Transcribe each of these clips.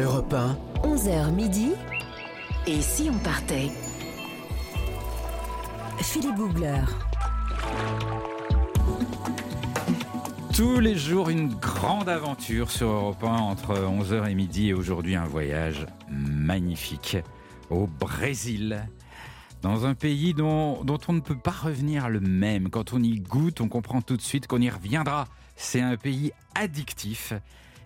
Europe 1, 11h midi. Et si on partait? Philippe Googler. Tous les jours, une grande aventure sur Europe 1 entre 11h et midi et aujourd'hui un voyage magnifique au Brésil. Dans un pays dont, dont on ne peut pas revenir le même. Quand on y goûte, on comprend tout de suite qu'on y reviendra. C'est un pays addictif.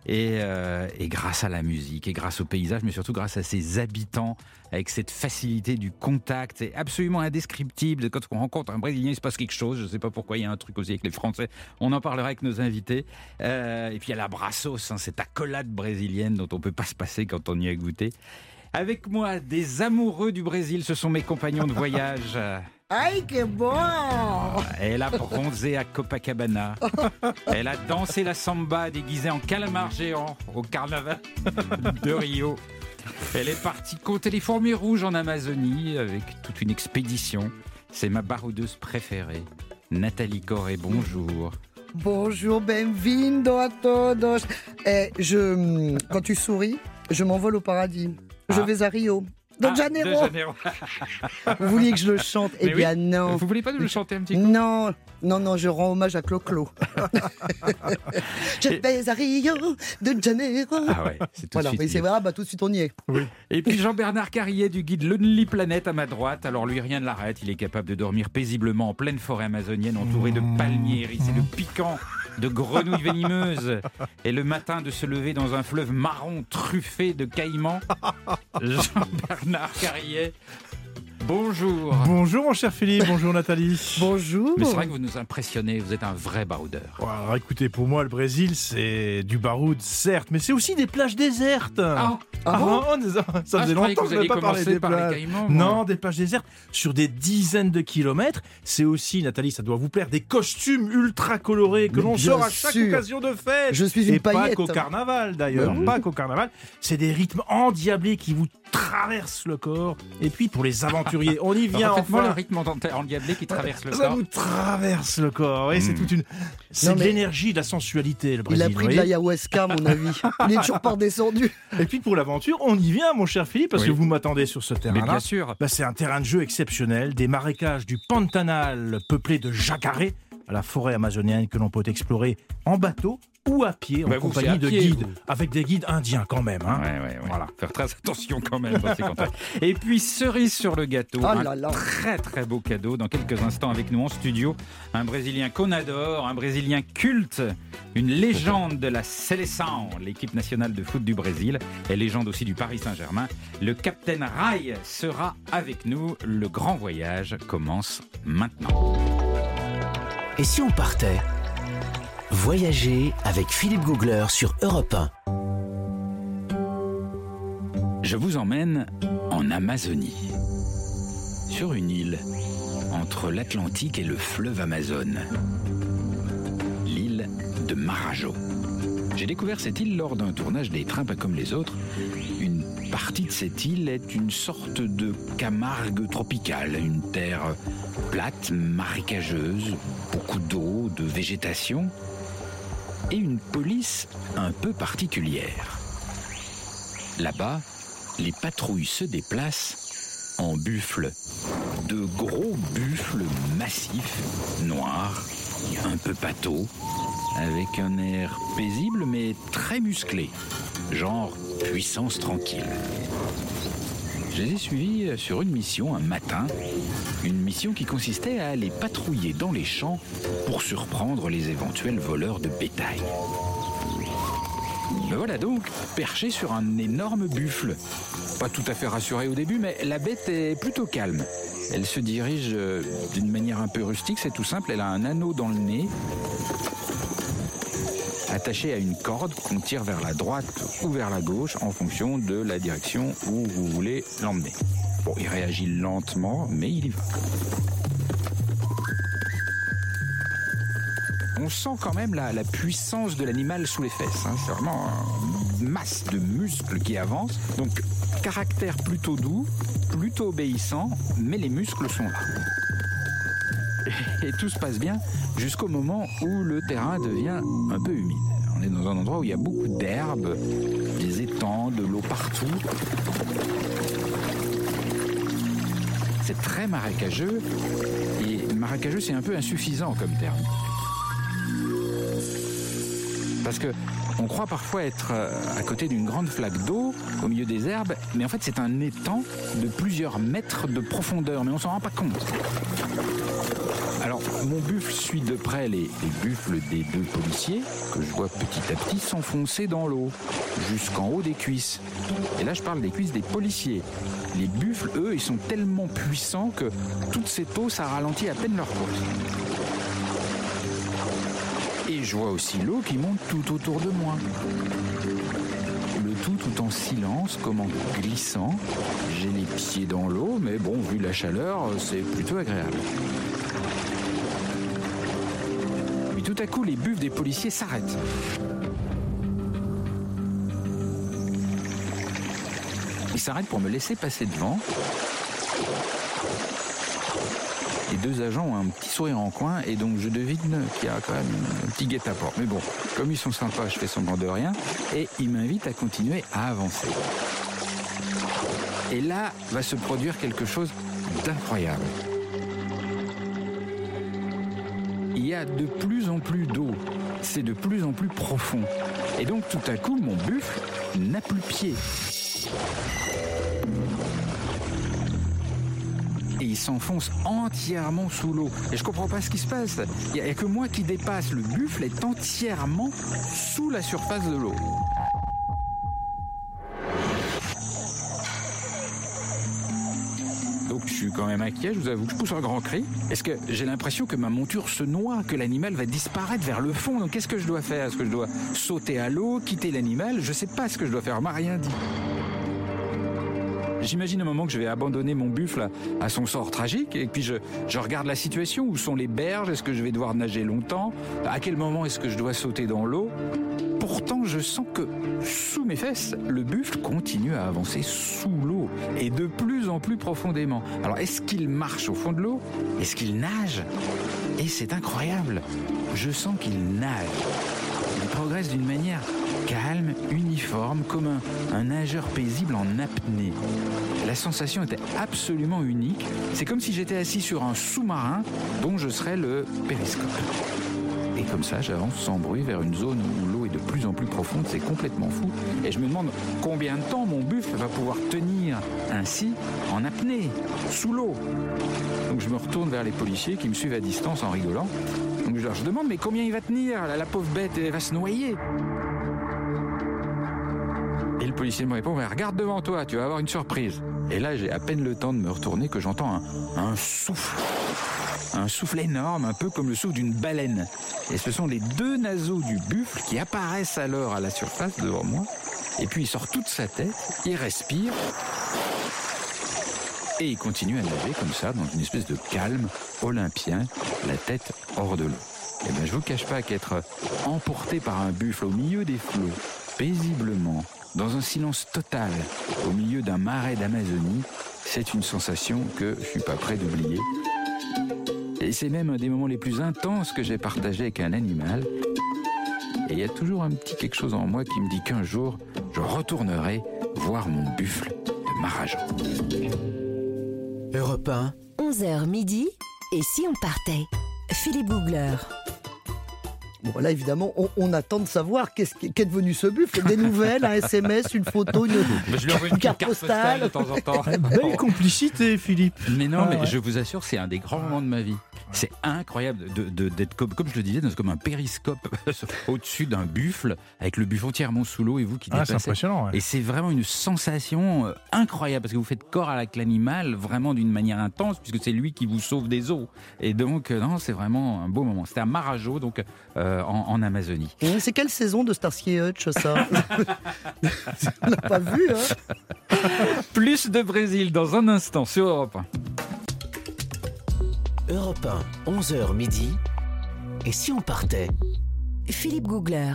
Et, euh, et, grâce à la musique, et grâce au paysage, mais surtout grâce à ses habitants, avec cette facilité du contact, c'est absolument indescriptible. Quand on rencontre un Brésilien, il se passe quelque chose. Je ne sais pas pourquoi, il y a un truc aussi avec les Français. On en parlera avec nos invités. Euh, et puis il y a la brassos, hein, cette accolade brésilienne dont on ne peut pas se passer quand on y a goûté. Avec moi, des amoureux du Brésil, ce sont mes compagnons de voyage. Aïe, que bon Elle a bronzé à Copacabana. Elle a dansé la samba déguisée en calamar géant au carnaval de Rio. Elle est partie compter les fourmis rouges en Amazonie avec toute une expédition. C'est ma baroudeuse préférée. Nathalie Corré, bonjour. Bonjour, benvindo a todos. Eh, je, quand tu souris, je m'envole au paradis. Je Ah. vais à Rio. De Ah, Janeiro. de Janeiro. Vous vouliez que je le chante Eh Mais bien oui. non. Vous voulez pas nous le chanter un petit coup Non, non, non, je rends hommage à Clo-Clo. je vais à Rio de Janeiro. Ah ouais, c'est tout Voilà, de suite. c'est vrai, ah bah, tout de suite on y est. Et puis Jean-Bernard Carrier du guide Lonely Planet à ma droite. Alors lui, rien ne l'arrête. Il est capable de dormir paisiblement en pleine forêt amazonienne, entouré de palmiers hérissés de piquants, de grenouilles venimeuses. Et le matin de se lever dans un fleuve marron truffé de caïmans. Jean-Bernard Carrier. Bonjour. Bonjour mon cher Philippe, bonjour Nathalie. Bonjour. Mais c'est vrai que vous nous impressionnez, vous êtes un vrai baroudeur. Alors écoutez, pour moi le Brésil c'est du baroud certes, mais c'est aussi des plages désertes. Ah, Ah bon on- ça Ah, faisait longtemps vous que je n'avais pas parlé des par plages. caïmans. Non, des plages désertes sur des dizaines de kilomètres. C'est aussi, Nathalie, ça doit vous plaire, des costumes ultra colorés que l'on sort à chaque sûr. occasion de fête. Je suis une Et pas paillette. qu'au carnaval d'ailleurs, Bah oui. pas qu'au carnaval. C'est des rythmes endiablés qui vous traversent le corps. Et puis pour les aventuriers, on y vient enfin. le rythme en endiablé qui traverse le Ça corps. vous traverse le corps. Et c'est Mm. toute une. C'est de l'énergie, de la sensualité, le Il a pris de l'ayahuasca, mon avis. Il est toujours pas redescendu. Et puis pour l'aventure, on y vient, mon cher Philippe, parce Oui. que vous m'attendez sur ce terrain-là. bien sûr. Bah, c'est un terrain de jeu exceptionnel, des marécages du Pantanal peuplés de jacarés à la forêt amazonienne que l'on peut explorer en bateau ou à pied en Bah, compagnie de pied, guides, vous. avec des guides indiens quand même. Hein. Ouais, ouais, ouais. Voilà. Faire très attention quand même dans ces contacts. Et puis, cerise sur le gâteau, Oh un là là. très très beau cadeau dans quelques instants avec nous en studio. Un Brésilien qu'on adore, un Brésilien culte, une légende de la Seleção, l'équipe nationale de foot du Brésil, et légende aussi du Paris Saint-Germain. Le capitaine Rai sera avec nous. Le grand voyage commence maintenant. et si on partait? Voyager avec Philippe Googler sur Europe 1. Je vous emmène en Amazonie, sur une île entre l'Atlantique et le fleuve Amazone, l'île de Marajo. J'ai découvert cette île lors d'un tournage des trains pas comme les autres. Une partie de cette île est une sorte de Camargue tropicale, une terre plate, marécageuse, beaucoup d'eau, de végétation et une police un peu particulière. Là-bas, les patrouilles se déplacent en buffles. De gros buffles massifs, noirs, un peu pâteaux, avec un air paisible mais très musclé, genre puissance tranquille. Je les ai suivis sur une mission un matin, une mission qui consistait à aller patrouiller dans les champs pour surprendre les éventuels voleurs de bétail. Me voilà donc perché sur un énorme buffle. Pas tout à fait rassuré au début, mais la bête est plutôt calme. Elle se dirige euh, d'une manière un peu rustique, c'est tout simple, elle a un anneau dans le nez, attaché à une corde qu'on tire vers la droite ou vers la gauche en fonction de la direction où vous voulez l'emmener. Bon, il réagit lentement, mais il y va. On sent quand même la, puissance de l'animal sous les fesses. hein. C'est vraiment une masse de muscles qui avance. Donc, caractère plutôt doux, plutôt obéissant, mais les muscles sont là. Et, tout se passe bien jusqu'au moment où le terrain devient un peu humide. On est dans un endroit où il y a beaucoup d'herbes, des étangs étangs, de l'eau partout. C'est très marécageux. Et marécageux, c'est un peu insuffisant comme terme. Parce que on croit parfois être euh, à côté d'une grande flaque d'eau au milieu des herbes, mais en fait c'est un étang de plusieurs mètres de profondeur, mais on s'en rend pas compte. Alors, mon buffle suit de près les, les, buffles des deux policiers que je vois petit à petit s'enfoncer dans l'eau, jusqu'en haut des cuisses. Et là, je parle des cuisses des policiers. Les buffles, eux, ils sont tellement puissants que toute cette eau, ça ralentit à peine leur course. Et je vois aussi l'eau qui monte tout autour de moi. Le tout tout en silence, comme en glissant. J'ai les pieds dans l'eau, mais bon, vu la chaleur, c'est plutôt agréable. À coup, les buffles des policiers s'arrêtent. Ils s'arrêtent pour me laisser passer devant. Les deux agents ont un petit sourire en coin et donc je devine qu'il y a quand même un petit guet-apens. Mais bon, comme ils sont sympas, je fais semblant de rien et ils m'invitent à continuer à avancer. Et là va se produire quelque chose d'incroyable. Il y a de plus en plus d'eau, c'est de plus en plus profond. Et donc tout à coup, mon buffle n'a plus pied. et il s'enfonce entièrement sous l'eau. Et je comprends pas ce qui se passe. Il n'y a, que moi qui dépasse. Le buffle est entièrement sous la surface de l'eau. Suis quand même inquiet, je vous avoue je pousse un grand cri. Est-ce que j'ai l'impression que ma monture se noie, que l'animal va disparaître vers le fond? Donc qu'est-ce que je dois faire? Est-ce que je dois sauter à l'eau, quitter l'animal? Je sais pas ce que je dois faire, on m'a rien dit. J'imagine un moment que je vais abandonner mon buffle à son sort tragique et puis je, je regarde la situation. Où sont les berges? Est-ce que je vais devoir nager longtemps? À quel moment est-ce que je dois sauter dans l'eau? Pourtant, je sens que sous mes fesses, le buffle continue à avancer sous l'eau et de plus en plus profondément. Alors, est-ce qu'il marche au fond de l'eau? Est-ce qu'il nage? Et c'est incroyable. Je sens qu'il nage. Il progresse d'une manière calme, uniforme, comme un, nageur paisible en apnée. La sensation était absolument unique. C'est comme si j'étais assis sur un sous-marin dont je serais le périscope. Et comme ça, j'avance sans bruit vers une zone où l'eau de plus en plus profonde. C'est complètement fou. Et je me demande combien de temps mon buffle va pouvoir tenir ainsi en apnée, sous l'eau. Donc je me retourne vers les policiers qui me suivent à distance en rigolant. Donc je leur demande mais combien il va tenir? La, pauvre bête elle va se noyer. Et le policier me répond, regarde devant toi, tu vas avoir une surprise. Et là, j'ai à peine le temps de me retourner que j'entends un, souffle. Un souffle énorme, un peu comme le souffle d'une baleine. Et ce sont les deux naseaux du buffle qui apparaissent alors à la surface devant moi. Et puis il sort toute sa tête, il respire. Et il continue à nager comme ça, dans une espèce de calme olympien, la tête hors de l'eau. Et bien je vous cache pas qu'être emporté par un buffle au milieu des flots, paisiblement, dans un silence total, au milieu d'un marais d'Amazonie, c'est une sensation que je suis pas prêt d'oublier. Et c'est même un des moments les plus intenses que j'ai partagé avec un animal. Et il y a toujours un petit quelque chose en moi qui me dit qu'un jour, je retournerai voir mon buffle de Marajan. Europe 1. 11h midi. Et si on partait? Philippe Googler. Bon, là, évidemment, on, on attend de savoir qu'est-ce qu'est qu devenu ce buffle. Des nouvelles, un SMS, une photo, une, je lui une, une carte, carte postale. de temps en temps. Belle complicité, Philippe. Mais non, ah, mais ouais. je vous assure, c'est un des grands moments de ma vie. C'est incroyable d'être de, de, comme, comme je le disais, comme un périscope au-dessus d'un buffle, avec le buffle entièrement sous l'eau et vous qui ah, dépassez. C'est impressionnant. Ouais. Et c'est vraiment une sensation euh, incroyable parce que vous faites corps avec l'animal vraiment d'une manière intense puisque c'est lui qui vous sauve des eaux. Et donc, euh, non, c'est vraiment un beau moment. C'était à Marajo, donc euh, en, en, Amazonie. C'est quelle saison de Starsky Hutch, ça? On n'a pas vu, hein? Plus de Brésil dans un instant sur Europe 1. Europe 1, 11h midi. Et si on partait? Philippe Googler.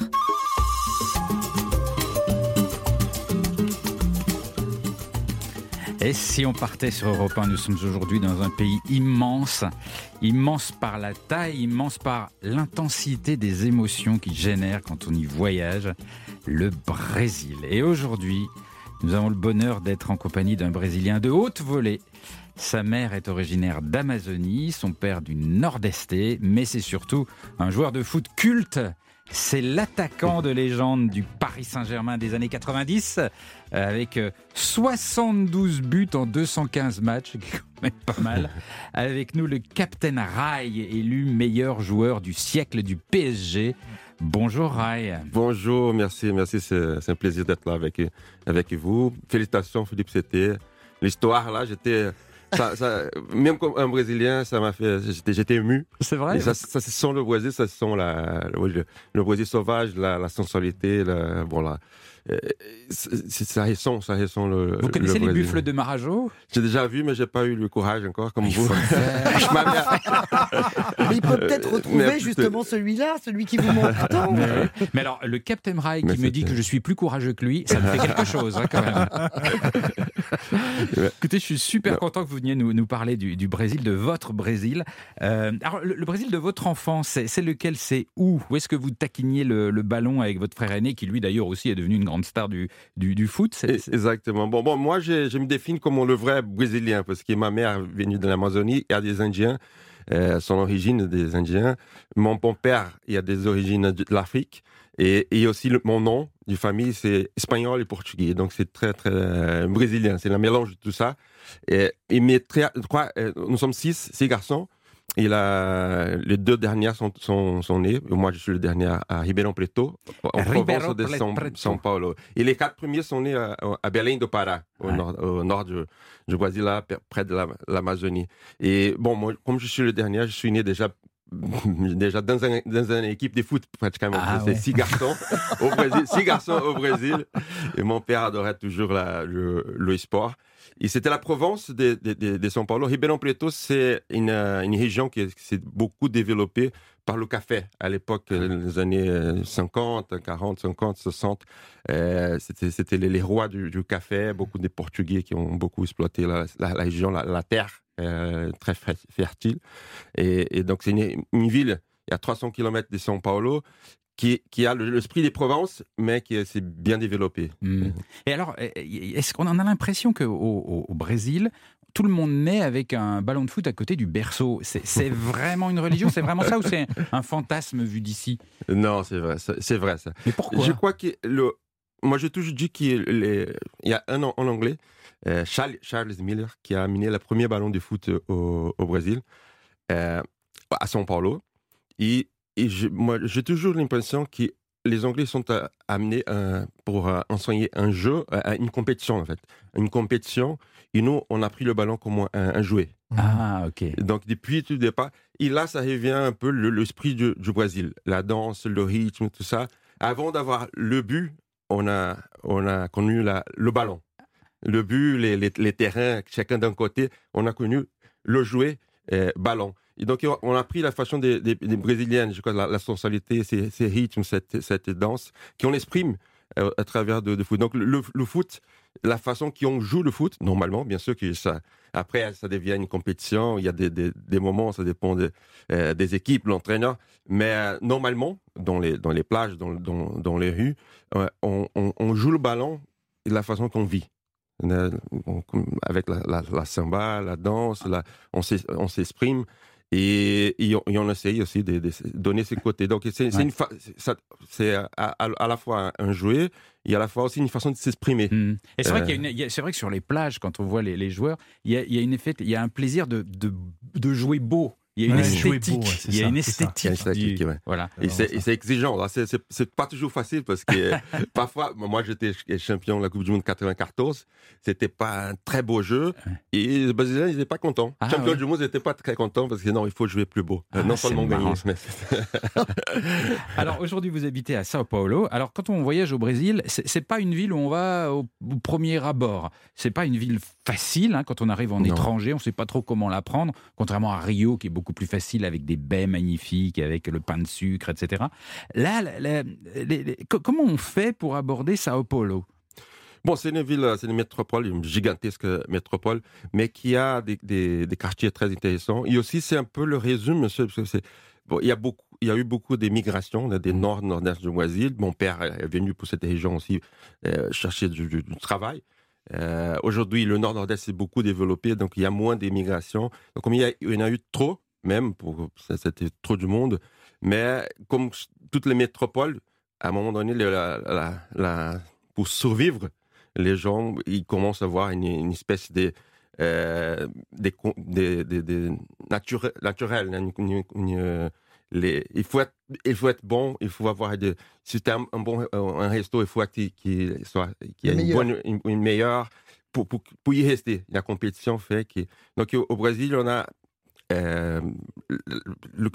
Et si on partait sur Europe 1, nous sommes aujourd'hui dans un pays immense, immense par la taille, immense par l'intensité des émotions qui génèrent quand on y voyage. le Brésil. Et aujourd'hui, nous avons le bonheur d'être en compagnie d'un Brésilien de haute volée. Sa mère est originaire d'Amazonie, son père du Nord-Est, mais c'est surtout un joueur de foot culte. C'est l'attaquant de légende du Paris Saint-Germain des années 90, euh, avec 72 buts en 215 matchs, quand même pas mal. Avec nous, le Captain Rai, élu meilleur joueur du siècle du PSG. Bonjour Rai. Bonjour, merci, merci. C'est un plaisir d'être là avec, avec vous. Félicitations Philippe, c'était l'histoire là. J'étais ça, ça, même comme un Brésilien, ça m'a fait. J'étais ému. C'est vrai? Et ça, ça, se sent le Brésil, ça se sent la, le, le Brésil sauvage, la, la sensualité, la, bon, la, euh, ça ressent, ça ressent le. Vous connaissez les buffles de Marajo? J'ai déjà vu, mais j'ai pas eu le courage encore, comme Il vous. le. Mais il peut peut-être Mais retrouver justement celui-là, celui qui vous manque tant. Mais, alors, le Captain Rai Mais qui me dit que je suis plus courageux que lui, ça me fait quelque chose hein, quand même. Écoutez, je suis super Non. content que vous veniez nous, nous parler du, du Brésil, de votre Brésil. Euh, alors, le, le Brésil de votre enfance, c'est lequel? C'est où? Où est-ce que vous taquiniez le, le ballon avec votre frère aîné, qui lui d'ailleurs aussi est devenu une grande star du, du, du foot? Exactement. Bon, bon moi, je, je me définis comme le vrai Brésilien parce que ma mère est venue de l'Amazonie, il y a des Indiens, euh, son origine des Indiens. Mon père, il y a des origines de l'Afrique. Et, et aussi le- mon nom du famille, c'est espagnol et portugais. Donc c'est très, très euh, brésilien. C'est un mélange de tout ça. Et, et mes trois, euh, nous sommes six, six garçons. Et la, les deux dernières sont, sont, sont nées. Moi, je suis le dernier à Ribeirão Preto, en province de São, Paulo. Et les quatre premiers sont nés à, à Belém do Pará, au, Ouais. nord, au nord du, du Brésil, là, près de la- l'Amazonie. Et bon, moi, comme je suis le dernier, je suis né déjà déjà dans, un, dans une équipe de foot pratiquement. Ah C'est ouais. six garçons au Brésil, six garçons au Brésil. Et mon père adorait toujours la- le, le sport. Et c'était la Provence de, de, de, de São Paulo. Ribeirão Preto, c'est une, une région qui s'est beaucoup développée par le café. À l'époque, euh, les années euh, 50, 40, 50, 60, euh, c'était les, les rois du, du café. Beaucoup de Portugais qui ont beaucoup exploité la, la, la région, la terre, euh, très fer- fertile. Et, et donc, c'est une, une ville, a 300 km de São Paulo, qui, qui a le- l'esprit des Provences, mais qui s'est bien développé. Hmm. Et alors, est-ce qu'on en a l'impression qu'au au, au Brésil, tout le monde naît avec un ballon de foot à côté du berceau? C'est c'est vraiment une religion? C'est vraiment ça ou c'est un fantasme vu d'ici? Non, c'est vrai, c'est vrai ça. Mais pourquoi? Je crois que le. Moi, j'ai toujours dit qu'il les- il y a un an en anglais, Charles, Charles Miller, qui a amené le premier ballon de foot au, au Brésil, euh, à São Paulo. Et, et je- moi, j'ai toujours l'impression que les Anglais sont euh, amenés euh, pour euh, enseigner un jeu, euh, une compétition en fait. Une compétition. Et nous, on a pris le ballon comme un, un jouet. Ah, ok. Donc, depuis tout le départ, et là, ça revient un peu le- l'esprit du, du Brésil. La danse, le rythme, tout ça. Avant d'avoir le but, on a, on a connu la, le ballon. Le but, les, les, terrains, chacun d'un côté, on a connu le jouet euh, ballon. Et donc, on a pris la façon des, des, Brésiliennes, je crois, la, sensualité, ces, ces rythmes, cette, cette danse, qu'on exprime euh, à travers de, de foot. Donc, le, le foot, la façon qu'on joue le foot, normalement, bien sûr que ça, après, ça devient une compétition. Il y a des, des, moments, ça dépend de- euh, des équipes, l'entraîneur. Mais normalement, dans les, dans les plages, dans, dans, dans les rues, on, on- on joue le ballon de la façon qu'on vit. Avec la, la, la samba, la danse, la- on s'exprime. Et, et on, et on essaye aussi de, de donner ses côtés. Donc, c'est Ouais. à, à- à la fois un jouet et à la fois aussi une façon de s'exprimer. Hmm. Et c'est vrai, Euh. c'est vrai que sur les plages, quand on voit les, les joueurs, il y a, y a une effet, il y a un plaisir de, de, de jouer beau. Il y a une Ouais, esthétique. beau, ouais, c'est il y a ça, une ça. esthétique. Du- ouais. Voilà. Et c'est et c'est exigeant. là. C'est- pas toujours facile parce que parfois, moi j'étais ch- champion de la Coupe du Monde 94, c'était pas un très beau jeu et les Brésiliens ils n'étaient pas contents. Ah, champion ouais. du monde ils n'étaient pas très contents parce que non, il faut jouer plus beau. Ah, non c'est seulement marrant, gagner, mais Alors aujourd'hui, vous habitez à Sao Paulo. Alors quand on voyage au Brésil, c'est c'est pas une ville où on va au, au premier abord. C'est pas une ville facile. hein. Quand on arrive en Non. étranger, on sait pas trop comment la prendre. Contrairement à Rio, qui est beaucoup plus facile avec des baies magnifiques, avec le pain de sucre, etc. Là, comment on fait pour aborder Sao Paulo? Bon, c'est une ville, c'est une métropole, une gigantesque métropole, mais qui a des, quartiers très intéressants. Et aussi, c'est un peu le résumé, monsieur, parce que c'est il y a beaucoup, il y a eu beaucoup d'émigrations des nord, nord-est du Brésil. Mon père est venu pour cette région aussi euh, chercher du, travail. Euh, Aujourd'hui, le nord, nord-est s'est beaucoup développé, donc il y a moins d'émigration. Donc, il il y en a eu trop, même, pour, ça, c'était trop du monde. Mais comme toutes les métropoles, à un moment donné, le- la- la- la- pour survivre, les gens, ils commencent à avoir une, une espèce de euh, des, con- des, des, des naturel, naturel, une- une- une, euh, les, il faut être, il faut être bon, il faut avoir de, si tu un, un bon euh, un resto, il faut qu'il soit, une bonne, meilleure pour, pour, pour y rester. La compétition fait que, donc au Brésil, on a euh,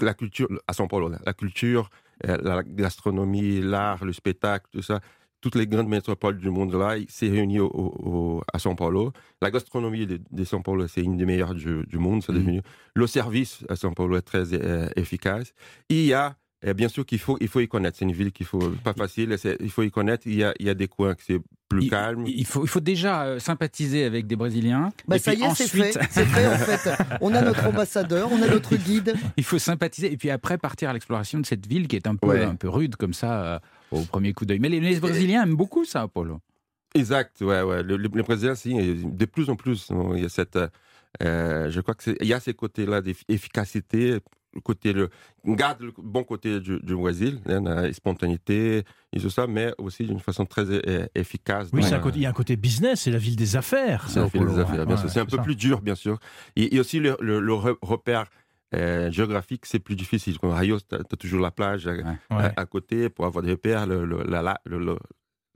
la culture à São Paulo, la, culture, euh, la gastronomie, l'art, le spectacle, tout ça. Toutes les grandes métropoles du monde là, s'est réuni au, à São Paulo. La gastronomie de, de São Paulo, c'est une des meilleures du, du monde. Mhm. devenu. Le service à São Paulo est très euh, efficace. Il y a, euh, bien sûr qu'il faut, il faut y connaître. C'est une ville qu'il faut, pas facile. Il faut y connaître. Il y a, il y a des coins que c'est plus Il- calme. Il faut, il faut déjà euh, sympathiser avec des Brésiliens. Bah, et ça y est, c'est fait. C'est fait, en fait. On a notre ambassadeur, on a notre guide. il faut sympathiser et puis après partir à l'exploration de cette ville qui est un peu, Ouais. un peu rude comme ça euh, au premier coup d'œil. Mais les, les Brésiliens aiment beaucoup ça, Apollo. Exact, ouais, ouais. Le, le, le président, si, de plus en plus, il y a cette, euh, je crois que il y a ces côtés-là d'efficacité, côté, le, on garde le bon côté du, du Brésil, hein, la spontanéité et tout ça, mais aussi d'une façon très euh, efficace. Oui, un côté- il y a un côté business, c'est la ville des affaires. c'est la ville des Paulo, affaires, bien sûr. C'est un peu ça. plus dur, bien sûr. Et, et aussi le, le, le re- repère euh, géographique, c'est plus difficile. Comme Rio, tu as, toujours la plage à, Ouais. à, à côté pour avoir des repères, le, le- la, la, le, le-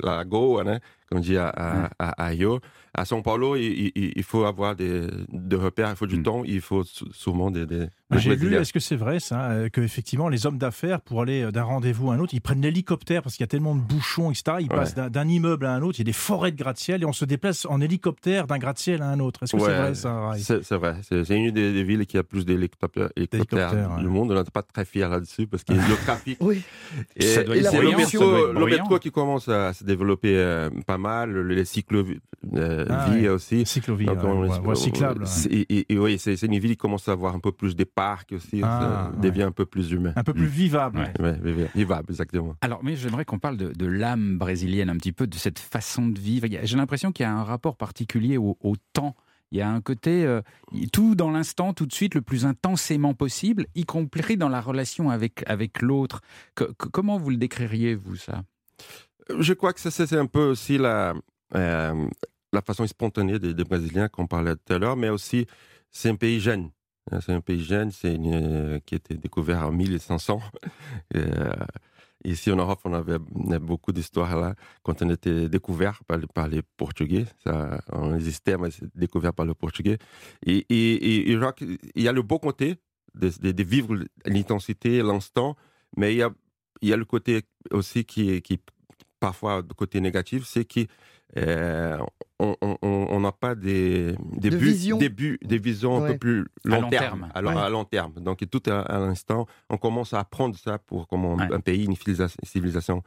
la lago, hein, comme on dit à, à, à, à Rio. À São Paulo, il, il- il faut avoir des, des repères, il faut du Mm. temps, il faut sou- souvent des, des, J'ai lu, est-ce que c'est vrai ça, euh, que effectivement les hommes d'affaires pour aller euh, d'un rendez-vous à un autre, ils prennent l'hélicoptère parce qu'il y a tellement de bouchons, etc. Ils Ouais. passent d'un- immeuble à un autre, il y a des forêts de gratte-ciel et on se déplace en hélicoptère d'un gratte-ciel à un autre. Est-ce que c'est Ouais, vrai ça C'est vrai. C'est une des, des villes qui a plus d'hélicoptères hélicoptères D'hélicoptères, du ouais. monde. On n'est pas très fiers là-dessus parce qu'il y a le trafic. Oui. Et, et c'est le le métro qui commence à se développer euh, pas mal, le- les cyclo-vies Ah, ouais. aussi. Cyclovie, Donc, ouais, on- cyclable. ouais. c'est- Et, et- et oui, c'est une ville qui commence à avoir un peu plus des parcs aussi. Ah, ça devient un peu plus humain. Un peu plus vivable. Ouais, ouais, vivable, exactement. Alors, mais j'aimerais qu'on parle de, de l'âme brésilienne, un petit peu de cette façon de vivre. J'ai l'impression qu'il y a un rapport particulier au, au temps. Il y a un côté, euh, tout dans l'instant, tout de suite, le plus intensément possible, y compris dans la relation avec, avec l'autre. Comment vous le décririez, vous, ça? Je crois que c'est un peu aussi la, euh, la façon spontanée des, Brésiliens qu'on parlait tout à l'heure, mais aussi c'est un pays jeune. Hein, C'est un pays jeune, c'est euh, qui a été découvert en 1500. Euh, ici en Europe, on avait beaucoup d'histoires là quand on était découvert par, les- les Portugais. Ça, on existait, mais c'est découvert par le Portugais. Et, et, et- crois qu'il y a le beau côté de, vivre l'intensité, l'instant, mais il y a, il y a le côté aussi qui parfois le côté négatif, c'est que euh, on- on- n'a pas des, des De buts, vision. des buts, des visions un peu plus À long, terme. terme. Alors, Ouais. à long terme. Donc tout à, à l'instant, on commence à apprendre ça pour comment Ouais. un pays, une civilisation, civilisation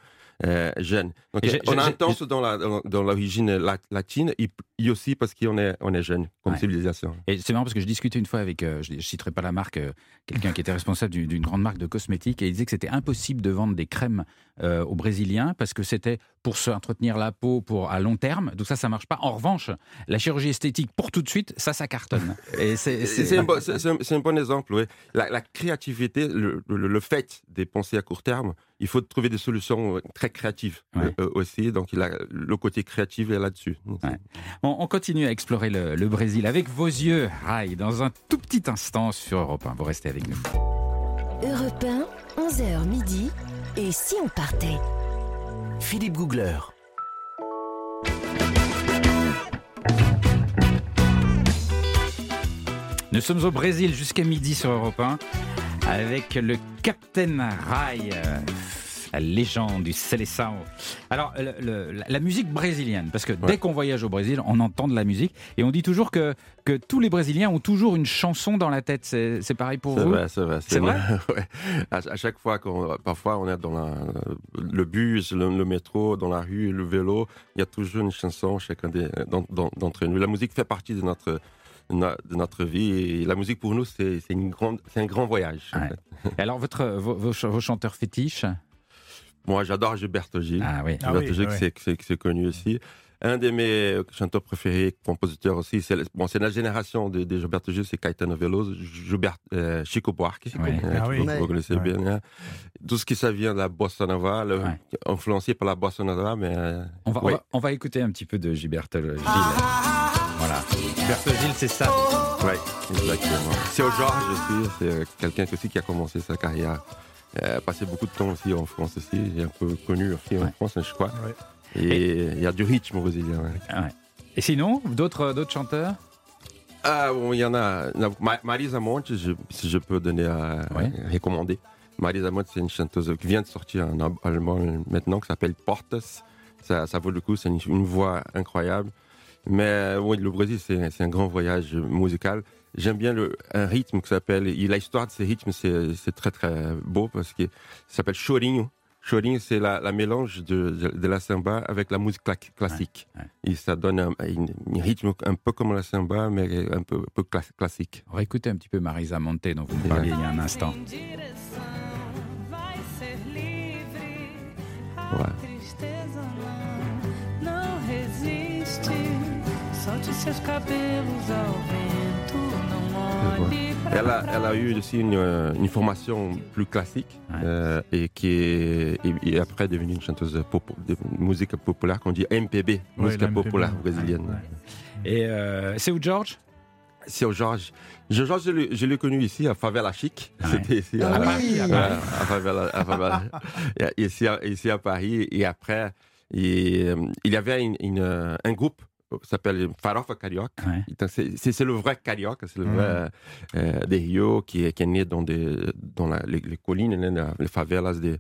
euh, jeune. Donc j'ai- on a un temps dans la dans, dans l'origine la- latine et, et aussi parce qu'on est on est jeune comme Ouais. civilisation. Et c'est marrant parce que je discutais une fois avec, euh, je ne citerai pas la marque, euh, quelqu'un qui était responsable d'une grande marque de cosmétiques, et il disait que c'était impossible de vendre des crèmes euh, aux Brésiliens parce que c'était pour se entretenir la peau pour à long terme. Donc ça, ça marche pas. En revanche, la chirurgie esthétique pour tout de suite, ça, ça cartonne. Et c'est un, bon- un- un exemple. Oui. La, la créativité, le, le- le fait de penser à court terme, il faut trouver des solutions euh, très créatives Ouais. euh, aussi. Donc il a, le côté créatif est là-dessus. Ouais. On, on continue à explorer le, le Brésil avec vos yeux, Rai, dans un tout petit instant sur Europe 1. Vous restez avec nous. Europe 1, 11h midi. Et si on partait? Philippe Googler. Nous sommes au Brésil jusqu'à midi sur Europe 1 avec le Captain Rai, euh, la légende du Seleção. Alors, le- le- la- musique brésilienne, parce que dès qu'on voyage au Brésil, on entend de la musique et on dit toujours que, que tous les Brésiliens ont toujours une chanson dans la tête. C'est pareil pour vous? vrai, c'est vrai. C'est vrai? Ouais. à, à chaque fois qu'on, parfois on est dans la- le bus, le, le métro, dans la rue, le vélo, il y a toujours une chanson chacun d'entre nous. La musique fait partie de notre no- de notre vie. Et la musique pour nous, c'est c'est une grande, c'est un grand voyage. Ouais. alors, votre, vos chanteurs fétiches? Moi, j'adore Gilberto Gil. Ah oui. Ah Gilberto oui, Gil, ouais. c'est- c'est c'est connu aussi. Un de mes chanteurs préférés, compositeurs aussi, c'est bon, c'est la génération de, de Gilberto Gil, c'est Caetano Veloso, Gilbert, euh, Chico Buarque, Ouais. euh, Ah que oui. vous, Ouais. vous connaissez Ouais. bien. hein. Tout ce qui ça vient de la bossa nova, le- Ouais. influencé par la bossa nova, mais euh, On va, on va, on va écouter un petit peu de Gilberto Gil. Voilà. Gilberto Gil, c'est ça. Exactement. C'est au Georges aussi, c'est quelqu'un aussi qui a commencé sa carrière. Euh, passé beaucoup de temps aussi en France aussi, est un peu connu aussi en Ouais. France, je crois. Ouais. Et il y a du rythme brésilien. ouais. Ah ouais. Et sinon, d'autres d'autres chanteurs? Ah, bon, il y en a. a- Marisa Monte, je- si je peux donner à, recommander. Marisa Monte, c'est une chanteuse qui vient de sortir un al- album maintenant qui s'appelle Portas. Ça, ça vaut le coup, c'est une, une voix incroyable. Mais euh, oui, le Brésil, c'est c'est un grand voyage musical. J'aime bien le, un rythme qui s'appelle. et L'histoire de ces rythmes, c'est c'est très très beau parce que ça s'appelle chorinho. Chorinho, c'est la, la mélange de, de, de la samba avec la musique cla- classique. Ouais, Et ça donne un, rythme un peu comme la samba, mais un peu, un peu cla- classique. On va écouter un petit peu Marisa Monte, dont vous me parliez il y a un instant. Ouais. seus cabelos ao vento, Elle a, elle a eu aussi une, euh, une formation plus classique Ouais. euh, et qui est et, et après devenue une chanteuse de musique populaire qu'on dit MPB, Ouais, musique populaire brésilienne. Ouais. Et euh, c'est où George? C'est au Georges. Je, Georges, je l'ai- je l'ai connu ici à Favela Chic. Ouais. C'était ici Ah à, oui, à- à à- à Favela, à Favela. Et ici, à- ici à Paris. Et après, et, euh, il y avait une- une, un groupe s'appelle Farofa Carioca. Ouais. C'est le vrai carioca, c'est le Mhm. vrai euh, des Rio qui est, qui est né dans, des, dans la- les, les collines, les, favelas des,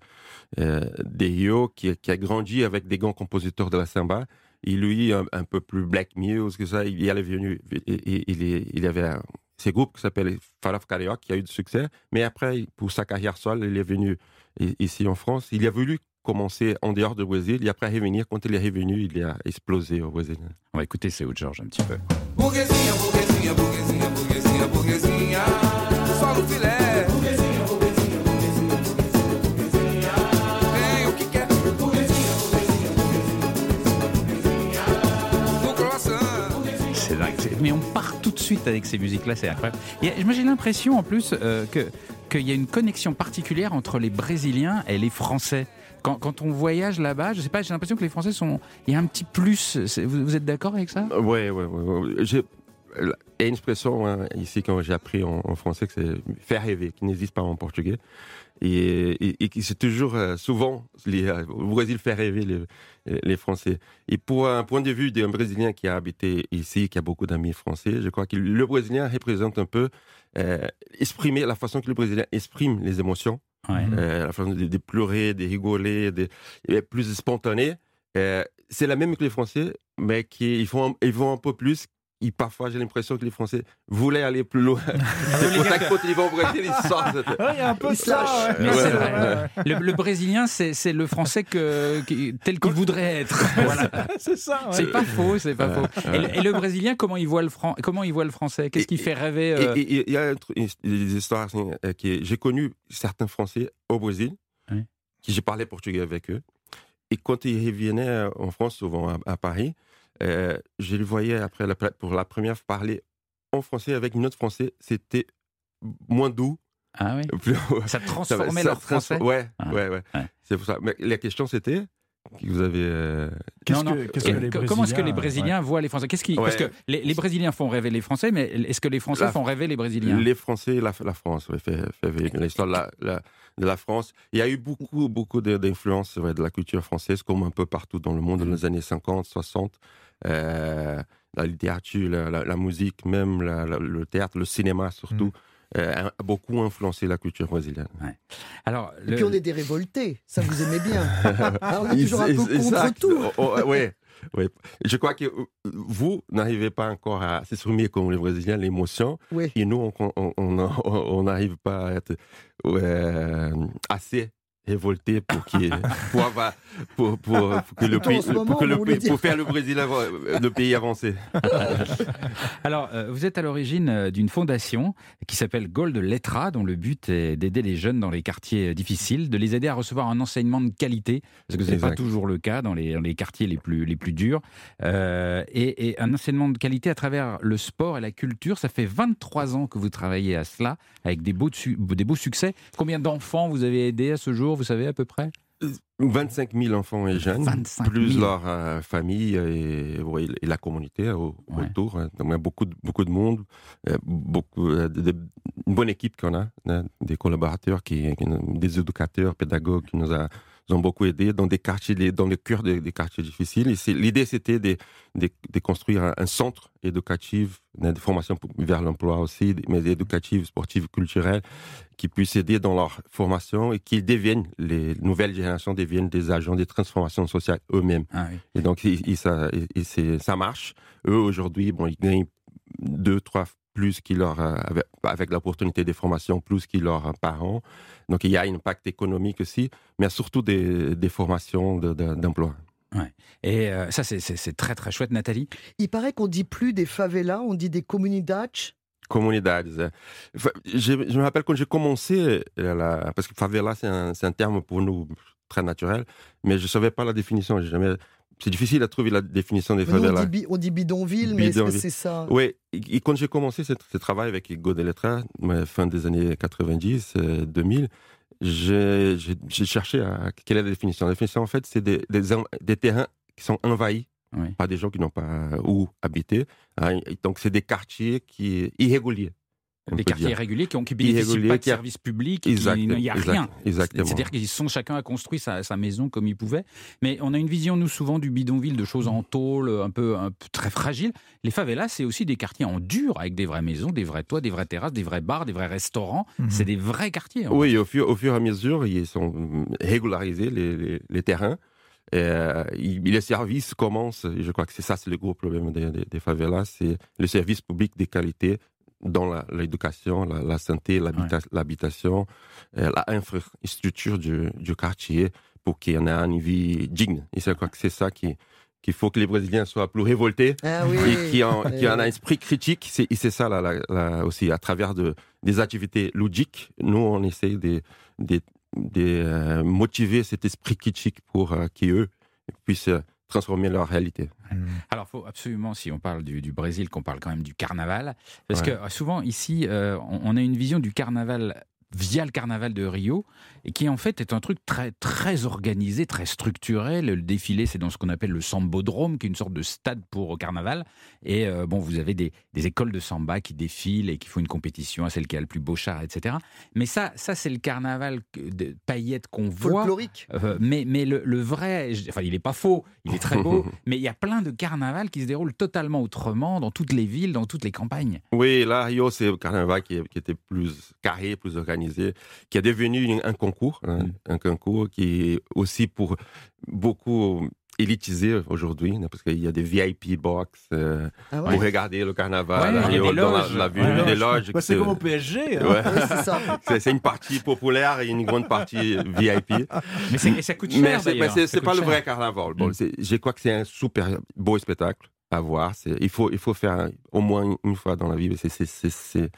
euh, Rio, qui, qui a grandi avec des grands compositeurs de la samba. Et lui, un, un peu plus black music, que ça, il y avait venu, il, est- avait un- ces groupes qui s'appellent Faraf Carioca, qui a eu du succès. Mais après, pour sa carrière seule, il est venu ici en France. Il a voulu commencer en dehors du Brésil, et après revenir. Quand il est revenu, il a explosé au Brésil. On va écouter George un petit peu. Burguesinha, burguesinha, burguesinha, burguesinha, burguesinha. Só no filé. Burguesinha, burguesinha, burguesinha, burguesinha, burguesinha. Tem o que quer. Burguesinha, burguesinha, burguesinha, burguesinha, burguesinha. No croissant. C'est dingue. c'est- Mais on part tout de suite avec ces musiques-là, c'est incroyable. Moi, j'ai l'impression en plus euh, que qu'il y a une connexion particulière entre les Brésiliens et les Français. Quand, on voyage là-bas, je sais pas, j'ai l'impression que les Français sont. Il y a un petit plus. Vous, êtes d'accord avec ça? Oui, oui, oui. Il y a une expression hein, ici que j'ai appris en, français que c'est faire rêver, qui n'existe pas en portugais. Et, qui c'est toujours euh, souvent les, au Brésil fait rêver les Français. Et pour un point de vue d'un Brésilien qui a habité ici, qui a beaucoup d'amis français, je crois que le Brésilien représente un peu euh, exprimer la façon que le Brésilien exprime les émotions Ouais. euh, la façon de, de pleurer, de rigoler, de, plus spontané. Euh, c'est la même que les Français, mais qui ils font, ils vont un peu plus. Et parfois, j'ai l'impression que les Français voulaient aller plus loin. c'est pour ça que quand ils vont au Brésil, ils sortent. Ouais, il y a un peu de Il se lâche. ça. ouais. Mais Ouais, c'est ouais, vrai. Le, le Brésilien, c'est c'est le Français que, tel qu'il voudrait être. Voilà. C'est ça. ouais. C'est pas faux, c'est pas faux. Et le, et le Brésilien, comment il voit le, fran... comment il voit le Français? Qu'est-ce qui fait rêver euh, Et et- et il y a des histoires euh, j'ai connu certains Français au Brésil, Oui. qui j'ai parlé portugais avec eux. Et quand ils revenaient en France, souvent à, à Paris, euh, je les voyais après la, pour la première fois parler en français avec une autre français. C'était moins doux. Ah oui Plus, Ça ça- transformait ça leur français? transforme- Ouais, Ah, ouais, ouais. ouais. C'est pour ça. Mais la question c'était que vous avez. euh, Qu'est-ce Non, non. que- qu'est-ce que Que- les que- comment est-ce que les Brésiliens, Brésiliens voient les Français? Qu'est-ce qui... Ouais. Parce que les, les Brésiliens font rêver les Français, mais est-ce que les Français La- font rêver les Brésiliens? Les Français, la, la France, ouais, fait, fait vivre l'histoire de la, la- de la France. Il y a eu beaucoup, beaucoup d'influences ouais, de la culture française, comme un peu partout dans le monde, dans les années 50, 60. Euh, la littérature, la, la- la musique, même la- la- le théâtre, le cinéma surtout, euh, a beaucoup influencé la culture brésilienne. Alors, Et le- puis on est des révoltés, ça vous aimez bien. Alors, on est toujours un peu contre Exact. tout. Oh, oh, ouais, ouais. Je crois que euh, vous n'arrivez pas encore à s'exprimer comme les Brésiliens l'émotion. Oui. Et nous, on- on on- on n'arrive pas à être ouais, assez révolter pour, qu'il- pour, avoir, pour, pour, pour que le pays, pour, que le vous voulez pays- dire- pour faire le Brésil le pays avancer. Alors, euh, vous êtes à l'origine euh, d'une fondation qui s'appelle Gold Letra, dont le but est d'aider les jeunes dans les quartiers euh, difficiles, de les aider à recevoir un enseignement de qualité, parce que ce n'est pas toujours le cas dans les, dans les quartiers les plus, les plus durs, Euh, et, et un enseignement de qualité à travers le sport et la culture. Ça fait 23 ans que vous travaillez à cela, avec des beaux, des beaux succès. Combien d'enfants vous avez aidé à ce jour, vous savez à peu près? 25 000 enfants et jeunes, 25 plus 000. leur euh, famille et, la communauté au- Ouais. autour. hein. Donc, il y a beaucoup de, beaucoup de monde, euh, beaucoup, euh, de- de- une bonne équipe qu'on a, hein, des collaborateurs, qui, qui des éducateurs, pédagogues qui nous, a- nous ont beaucoup aidés dans des quartiers, des- dans le cœur des, des quartiers difficiles. Et L'idée, c'était de, de, de construire un, un centre éducatif, hein, de formation pour- vers l'emploi aussi, mais éducatif, sportif, culturel, qui puisse aider dans leur formation et qu'ils deviennent, les nouvelles générations deviennent des agents de transformation sociale eux-mêmes. Ah oui. Et donc, il- il- ça, ça marche. Eux, aujourd'hui, bon, ils gagnent deux, trois plus qu'ils leur, euh, avec, avec l'opportunité des formations, plus qu'ils leurs parents. Donc, il y a un impact économique aussi, mais surtout des, des formations de- de- d'emploi. Et euh, ça, c'est- très très chouette, Nathalie. Il paraît qu'on dit plus des favelas, on dit des comunidades. Comunidades. Je, je me rappelle quand j'ai commencé, euh, la- parce que favela, c'est un, terme pour nous très naturel, mais je ne savais pas la définition. Jamais... C'est difficile à trouver la définition des on, favelas. dit, on dit bidonville, mais est-ce que Bidonville. c'est ça? Oui, et et quand j'ai commencé ce, ce travail avec Hugo Deletra, fin des années 90, euh, 2000, j'ai j'ai- cherché à, quelle est la définition. La définition, en fait, c'est des, des, terrains qui sont envahis Oui. par des gens qui n'ont pas où habiter. hein. Et donc, c'est des quartiers qui irréguliers. Des quartiers dire. irréguliers qui ont qui bénéficient pas de services publics, Exact, il n'y a rien. C'est-à-dire qu'ils sont chacun a construit sa, sa maison comme il pouvait. Mais on a une vision, nous, souvent du bidonville, de choses en tôle, un peu, un peu très fragiles. Les favelas, c'est aussi des quartiers en dur, avec des vraies maisons, des vrais toits, des vraies terrasses, des vrais bars, des vrais restaurants. Mhm. C'est des vrais quartiers. Oui, au fur, au fur et à mesure, ils sont hum, régularisés, les, les- les terrains. Et, euh, les services commencent, je crois que c'est ça, c'est le gros problème des, des- des favelas, c'est le service public de qualité dans la- l'éducation, la, la santé, l'habita- l'habitation, euh, l'infrastructure du, du quartier pour qu'il y en ait une vie digne. Et je crois que c'est ça qui qu'il faut que les Brésiliens soient plus révoltés Ah oui. et qui en, qui Eh en a un esprit critique. C'est et c'est ça là, là, là, aussi, à travers de, des activités ludiques, nous, on essaye de, de, de, euh, motiver cet esprit critique pour euh, qu'eux puissent euh, transformer leur réalité. Alors, faut absolument, si on parle du, du Brésil, qu'on parle quand même du carnaval. Parce Ouais. que euh, souvent, ici, euh, on, on a une vision du carnaval via le carnaval de Rio, et qui en fait est un truc très, très organisé, très structuré. Le, défilé, c'est dans ce qu'on appelle le sambodrome, qui est une sorte de stade pour carnaval. Et euh, bon, vous avez des, des écoles de samba qui défilent et qui font une compétition à celle qui a le plus beau char, etc. Mais ça, ça c'est le carnaval de paillettes qu'on voit. Folklorique. Euh, mais mais le, le vrai, enfin, il n'est pas faux, il est très beau, mais il y a plein de carnavals qui se déroulent totalement autrement dans toutes les villes, dans toutes les campagnes. Oui, là, Rio, c'est le carnaval qui, qui était plus carré, plus organisé, qui est devenu un concours, hein, Mm. un concours qui est aussi pour beaucoup élitisé aujourd'hui, hein, parce qu'il y a des VIP box euh, Ah ouais? pour regarder le carnaval Ouais, il y a Rio, des la, loges. la ville, Ouais, des loges. loges. Bah, c'est comme au PSG. hein. C'est ça. C'est c'est une partie populaire et une grande partie VIP. Mais ça coûte cher Mais c'est pas le vrai carnaval. Bon, Mm. c'est- je crois que c'est un super beau spectacle à voir. C'est- Il faut, il faut faire au moins une- fois dans la vie. C'est- c'est- C'est c'est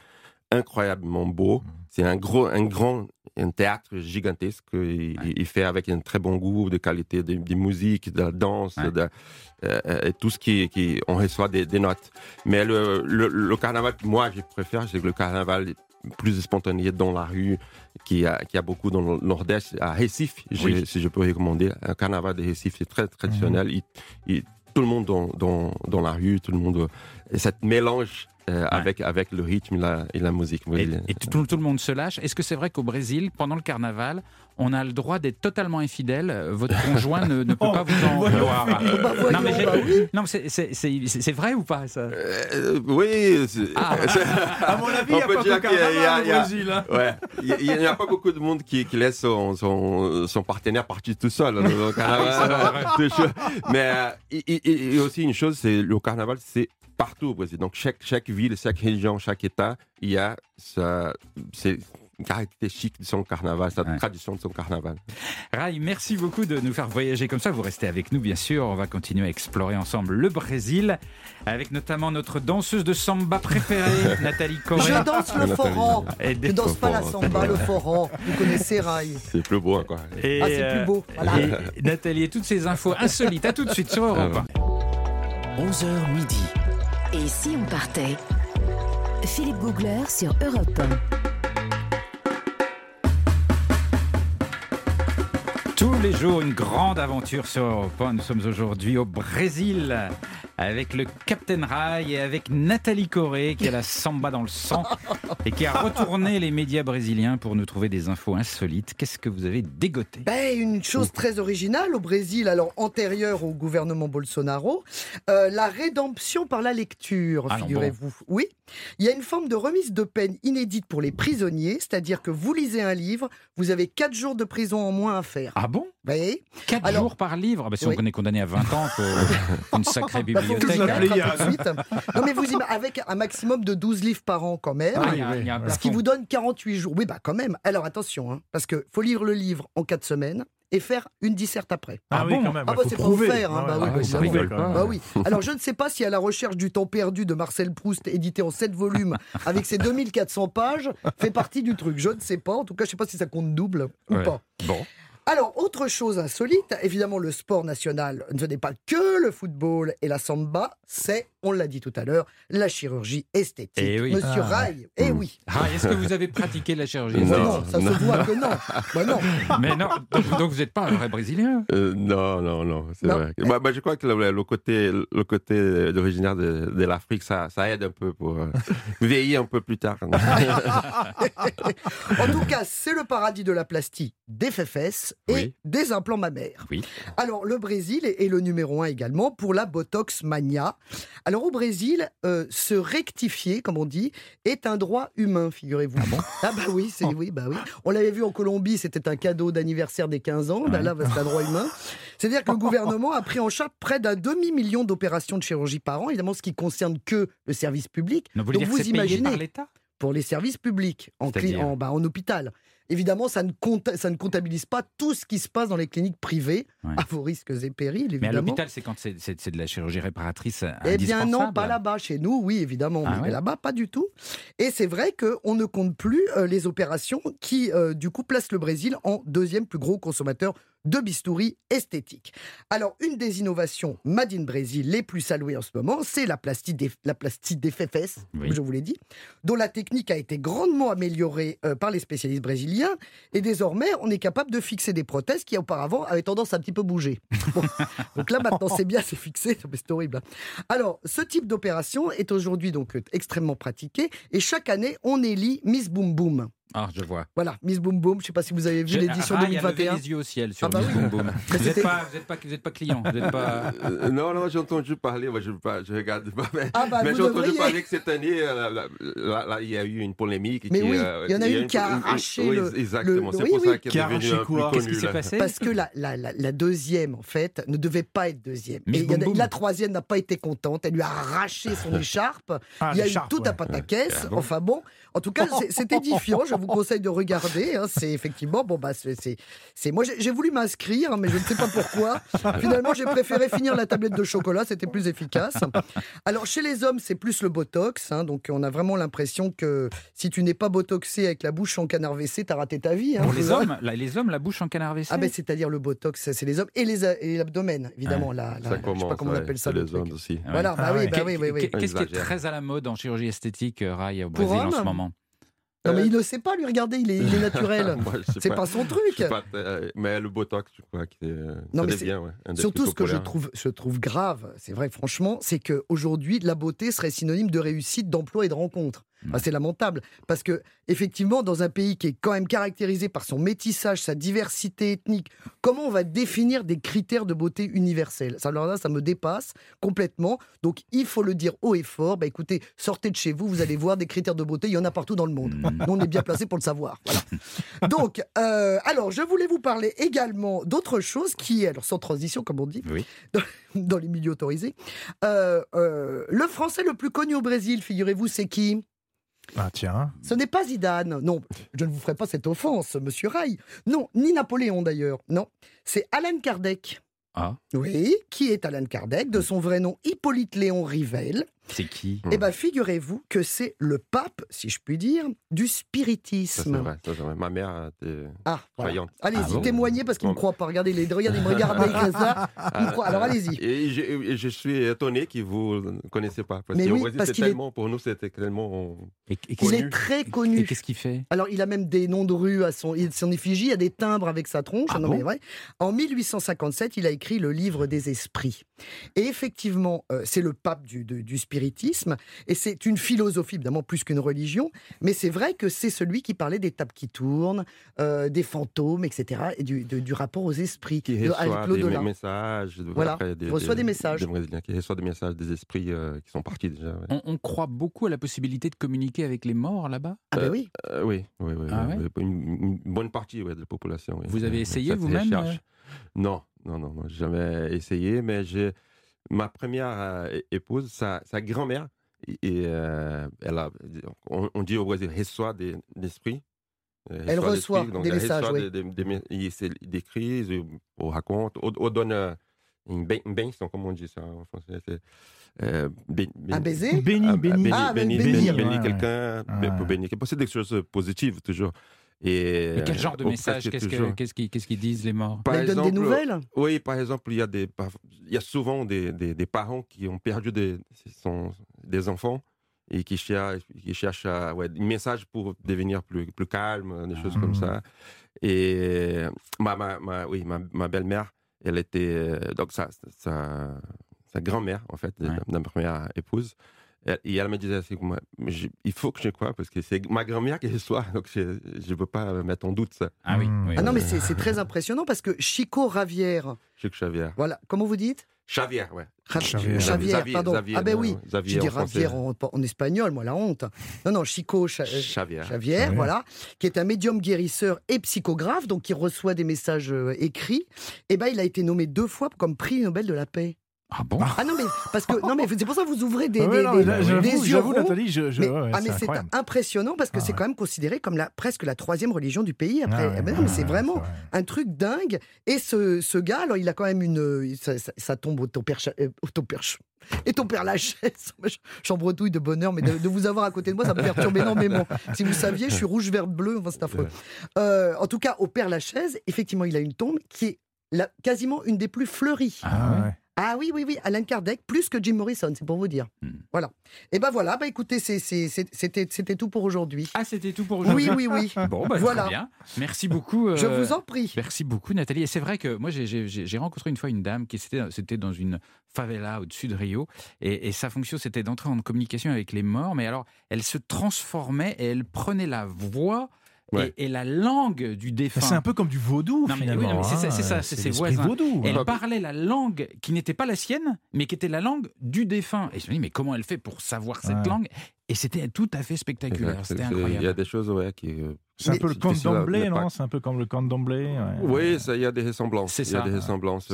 incroyablement beau. Mm. C'est un gros, un grand un théâtre gigantesque. Il, Ouais. il fait avec un très bon goût de qualité de, de musique, de la danse, Ouais. de, euh, et tout ce qui, qui on reçoit des, des notes. Mais le, le, le carnaval moi je préfère, c'est le carnaval plus spontané dans la rue, qui a, qui a beaucoup dans le Nord-Est, à Recife, je- si je peux recommander. Un carnaval de Recife, c'est très traditionnel. Il- il- tout le monde dans, dans, dans la rue, tout le monde. Et cette mélange euh, avec, avec le rythme et la, et la musique. Et, brésilienne. et tout, tout le monde se lâche. Est-ce que c'est vrai qu'au Brésil, pendant le carnaval, on a le droit d'être totalement infidèle Euh, Votre conjoint ne, ne peut pas vous en vouloir. Bah, Non, mais j'ai- bah non, c'est- c'est c'est- c'est- c'est vrai ou pas ça? Euh, oui, c'est- Ah. À mon avis, il n'y a peut pas dire de qu'il y a- il y a- carnaval il y a- au Brésil. hein. Il il a pas beaucoup de monde qui, qui laisse son, son, son partenaire partir tout seul. hein, au carnaval. Tout chaud. Mais euh, et, et- et aussi une chose, c'est le carnaval, c'est partout au Brésil. Donc chaque, chaque ville, chaque région, chaque État, il y a sa, ses caractéristique de son carnaval, sa Ouais. tradition de son carnaval. Rai, merci beaucoup de nous faire voyager comme ça. Vous restez avec nous, bien sûr. On va continuer à explorer ensemble le Brésil, avec notamment notre danseuse de samba préférée, Nathalie Correa. Je danse le foran. Je des- danse pas la samba, le foran. Vous connaissez Rail. C'est plus beau encore. et, Ah, c'est euh, plus beau. Voilà. et Nathalie et toutes ces infos insolites. À tout de suite sur Europe 1. 11h midi. Et si on partait? Philippe Googler sur Europe 1. Les jours, une grande aventure sur 1. Nous sommes aujourd'hui au Brésil avec le Captain Rai et avec Nathalie Corée qui a la samba dans le sang et qui a retourné les médias brésiliens pour nous trouver des infos insolites. Qu'est-ce que vous avez dégoté? Ben, une chose très originale au Brésil, alors antérieure au gouvernement Bolsonaro, euh, la rédemption par la lecture, Ah figurez-vous. Oui, il y a une forme de remise de peine inédite pour les prisonniers, c'est-à-dire que vous lisez un livre, vous avez quatre jours de prison en moins à faire. Ah bon? Oui. 4 Alors- jours par livre? Bah, Si Oui. on est condamné à 20 ans, faut une sacrée Bah, faut vous bibliothèque. hein. tout de suite. Non mais vous avec un maximum de 12 livres par an quand même. Ah, il y a- il y a un Ce qui vous donne 48 jours. Oui, bah quand même. Alors attention, hein, parce que faut lire le livre en 4 semaines et faire une disserte après. Ah, Ah oui, bon quand même. Ah bah, c'est pas offert, hein, bah oui, Ah, bah, prouver, pas. même. Bah oui. Alors je ne sais pas si à la recherche du temps perdu de Marcel Proust, édité en 7 volumes, avec ses 2400 pages, fait partie du truc. Je ne sais pas. En tout cas, je ne sais pas si ça compte double ou Ouais. pas. Bon, Alors, autre chose insolite, évidemment, le sport national, ce n'est pas que le football et la samba, c'est, on l'a dit tout à l'heure, la chirurgie esthétique. Eh oui. Monsieur Ah. Rai, eh oui. Ah, est-ce que vous avez pratiqué la chirurgie Mais Non, non, ça non. se voit que non. Bah non. Mais non, donc, donc vous n'êtes pas un vrai Brésilien Euh, non, non, non, c'est vrai. Bah, bah, je crois que le, le côté, le côté originaire de, de l'Afrique, ça, ça aide un peu pour euh, vieillir un peu plus tard. En tout cas, c'est le paradis de la plastie des fesses et Oui. des implants mammaires. Oui. Alors, le Brésil est est le numéro un également pour la Botox Mania. Alors, au Brésil, euh, se rectifier, comme on dit, est un droit humain, figurez-vous. Ah bah oui, c'est oui, bah oui. On l'avait vu en Colombie, c'était un cadeau d'anniversaire des 15 ans. Bah Ouais. là, bah, c'est un droit humain. C'est-à-dire que le gouvernement a pris en charge près d'un demi-million d'opérations de chirurgie par an, évidemment, ce qui concerne que le service public. Non, vous Donc, vous imaginez par l'État? pour les services publics, en, cli- en, bah, en hôpital. Évidemment, ça ne, compta- ça ne comptabilise pas tout ce qui se passe dans les cliniques privées, Ouais. à vos risques et périls, Mais à l'hôpital, c'est quand c'est de la chirurgie réparatrice Eh bien non, pas là-bas. Chez nous, oui, évidemment, Ah mais ouais là-bas, pas du tout. Et c'est vrai qu'on ne compte plus euh, les opérations qui, euh, du coup, placent le Brésil en deuxième plus gros consommateur de bistouri esthétique. Alors, une des innovations Made in Brésil les plus saluées en ce moment, c'est la plastie des, la plastie des fesses, Oui. comme je vous l'ai dit, dont la technique a été grandement améliorée euh, par les spécialistes brésiliens. Et désormais, on est capable de fixer des prothèses qui, auparavant, avaient tendance à un petit peu bouger. Bon. Donc là, maintenant, c'est bien, c'est fixé. Mais C'est horrible. hein. Alors, ce type d'opération est aujourd'hui donc euh, extrêmement pratiqué. Et chaque année, on élit Miss Boom Boom. Ah, je vois. Voilà, Miss Boom Boom. Je ne sais pas si vous avez vu Je- l'édition Ah, il a levé 2021. les yeux au ciel sur Ah bah Miss oui. Boom Boom. Vous n'êtes pas, pas, pas client. Vous êtes pas... Euh, non, non, j'ai entendu parler, moi je ne je regarde pas, mais, Ah bah, mais j'ai entendu devriez. parler que cette année, euh, il y a eu une polémique. Mais qui, oui, euh, il y en a une une- qui a arraché oui, le- Exactement, c'est oui, pour oui. ça qu'il Qui est a devenu arraché un quoi? Plus Qu'est-ce qui s'est passé? Parce que la, la, la, la deuxième, en fait, ne devait pas être deuxième. Miss Et y a- la troisième n'a pas été contente. Elle lui a arraché son écharpe. Ah, il y a eu tout un pataquès. Enfin bon, en tout cas, c'est- édifiant. Je vous conseille de regarder. hein. C'est effectivement, bon, bah, c'est- Moi, j'ai voulu m'inscrire, mais je ne sais pas pourquoi. Finalement, j'ai préféré finir la tablette de chocolat. C'était plus efficace. Alors, chez les hommes, c'est plus le botox. hein. donc, on a vraiment l'impression que si tu n'es pas botoxé avec la bouche en canard WC, t'as raté ta vie. hein. Pour les hommes, là, les hommes, la bouche en canard WC? ah ben c'est-à-dire le botox, c'est les hommes et les et l'abdomen évidemment. La, la- Ça je sais pas commence, comment on ouais, appelle ça le les hommes aussi. Ah ouais. Voilà, bah Ah oui, ouais. bah oui, oui, oui. Qu'est- Qu'est-ce qui est très à la mode en chirurgie esthétique, euh, Rai, au Pour Brésil en ce moment? Non mais Euh, il ne sait pas lui, regardez, il est, il est naturel. C'est pas son je truc. pas, euh, mais le Botox, je crois que euh, Non, mais ouais, des Surtout ce que je trouve, je trouve grave, c'est vrai franchement, c'est qu'aujourd'hui la beauté serait synonyme de réussite, d'emploi et de rencontre. Enfin, c'est lamentable parce que effectivement dans un pays qui est quand même caractérisé par son métissage, sa diversité ethnique, comment on va définir des critères de beauté universels? Ça alors là, ça me dépasse complètement. Donc il faut le dire haut et fort. Bah écoutez, sortez de chez vous, vous allez voir des critères de beauté, il y en a partout dans le monde. Mm. Nous, on est bien placé pour le savoir. Voilà. Donc, euh, alors, je voulais vous parler également d'autre chose qui est, alors sans transition, comme on dit, Oui. dans, dans les milieux autorisés. Euh, euh, le français le plus connu au Brésil, figurez-vous, c'est qui? Ah tiens. Ce n'est pas Zidane. Non, je ne vous ferai pas cette offense, monsieur Rai. Non, ni Napoléon d'ailleurs. Non, c'est Alan Kardec. Ah. Oui, qui est Alan Kardec, de son vrai nom Hippolyte Léon Rivel. C'est qui? Eh bien, figurez-vous que c'est le pape, si je puis dire, du Ça, c'est spiritisme. vrai, ça, c'est vrai. Ma mère était Ah, voilà. croyante. Allez-y, Ah bon témoignez parce qu'il ne me croit pas. Regardez, les, regardez, il me regarde comme ça. Il me croit. Alors allez-y. Et je, et je suis étonné que vous ne connaissez pas. Parce Mais qu'au oui, Brésil, parce c'est qu'il est- tellement, pour nous, c'était tellement. Et, et- Il est très et connu. qu'est-ce qu'il fait? Alors, il a même des noms de rues à son, son effigie, il y a des timbres avec sa tronche. Ah non, bon? mais vrai. En 1857, il a écrit le livre des esprits. Et effectivement, euh, c'est le pape du, de- du spiritisme. Et c'est une philosophie, évidemment, plus qu'une religion. Mais c'est vrai que c'est celui qui parlait des tables qui tournent, euh, des fantômes, etc. Et du, de- du rapport aux esprits, Qui de- reçoit avec des l'au-delà. messages. de- Voilà, après, il reçoit des messages. Des Brésiliens qui reçoivent des messages des esprits euh, qui sont partis déjà. ouais. on, on croit beaucoup à la possibilité de communiquer avec les morts là-bas? Ah ben oui. Euh, oui, oui, oui, Ah oui, ouais? oui. Une, une bonne partie ouais, de la population. Vous avez essayé vous-même, recherche. Non, non, non, non, j'ai jamais essayé, mais j'ai ma première euh, épouse, sa, sa grand-mère, et, euh, elle a, on, on dit au Brésil, reçoit des. Euh, Elle reçoit donc des elle messages, reçoit oui. des, des, des il- on raconte, on, on donne euh, une ben- benção, comment on dit ça en français c'est, euh, ben- ben- Un baiser? Béni, ah, béni. béni, Ah, béni, béni, béni quelqu'un, Ouais. pour bénir. C'est des choses positives toujours. Et Mais quel genre de message Qu'est-ce qu'ils disent les morts? Par Mais il donne des nouvelles? Oui, par exemple, il y a, des, par- il y a souvent des, des, des parents qui ont perdu des, son- des enfants et qui cherchent, qui cherchent à, ouais, un message pour devenir plus, plus calme, des choses Ah. comme ça. Et ma, ma, ma- oui, ma, ma belle-mère, elle était, euh, donc sa, sa, sa grand-mère, en fait, Ouais. de ma première épouse. Et elle me disait, c'est moi, je- il faut que je croie parce que c'est ma grand-mère qui reçoit, donc je ne veux pas mettre en doute ça. Ah oui, Hmm. oui. Ah non, mais c'est c'est très impressionnant parce que Chico Ravière, que Xavier. voilà, comment vous dites? Xavier, ouais. Xavier. Pardon. Xavier, ah ben oui, Xavier je dis en français. Ravière en, en espagnol, moi, la honte. Non, non, Chico euh, Xavier. Xavier, voilà, qui est un médium guérisseur et psychographe, donc qui reçoit des messages euh, écrits. Et ben, il a été nommé deux fois comme prix Nobel de la paix. Ah bon Ah non, mais parce que non, mais c'est pour ça que vous ouvrez des, Ah ouais, des- non, mais des- là, des J'avoue, yeux j'avoue, ronds. Nathalie, je, je- Mais, ouais, ah, mais c'est impressionnant parce que Ah c'est ouais. quand même considéré comme la, presque la troisième religion du pays. Après, Ah non, ouais, mais c'est ouais, vraiment vrai. un truc dingue. Et ce, ce gars, alors, il a quand même une. Ça, ça- ça tombe au ton père. Cha- euh, au ton et ton père Lachaise. J'en bretouille de bonheur, mais de, de vous avoir à côté de moi, ça me perturbe énormément. Si vous saviez, je suis rouge, vert, bleu. Enfin, c'est affreux. Euh, en tout cas, au père Lachaise, effectivement, il a une tombe qui est la- quasiment une des plus fleuries. Ah ouais. Ah oui, oui, oui, Alain Kardec, plus que Jim Morrison, c'est pour vous dire. Hmm. Voilà. Et ben voilà, bah écoutez, c'était c'était tout pour aujourd'hui. Ah, c'était tout pour aujourd'hui Oui, oui, oui. Bon, bah, Voilà. très bien. Merci beaucoup. Je euh, vous en prie. Merci beaucoup, Nathalie. Et c'est vrai que moi, j'ai- rencontré une fois une dame qui c'était c'était dans une favela au-dessus de Rio. Et, et sa fonction, c'était d'entrer en communication avec les morts. Mais alors, elle se transformait et elle prenait la voix Ouais. et, la langue du défunt. C'est un peu comme du vaudou, Non, mais oui, finalement. c'est hein. c'est ça, c'est ses voisins. vaudou. Elle parlait la langue qui n'était pas la sienne, mais qui était la langue du défunt. Et je me dis, mais comment elle fait pour savoir cette Ouais. langue? Et c'était tout à fait spectaculaire. C'était C'est- Il y a incroyable. des choses ouais, qui. euh, C'est un peu le mais pas- non? C'est un peu comme le conte d'Amblay. ouais. Oui, ça, il y a des ressemblances. C'est Il y a ça. des ressemblances.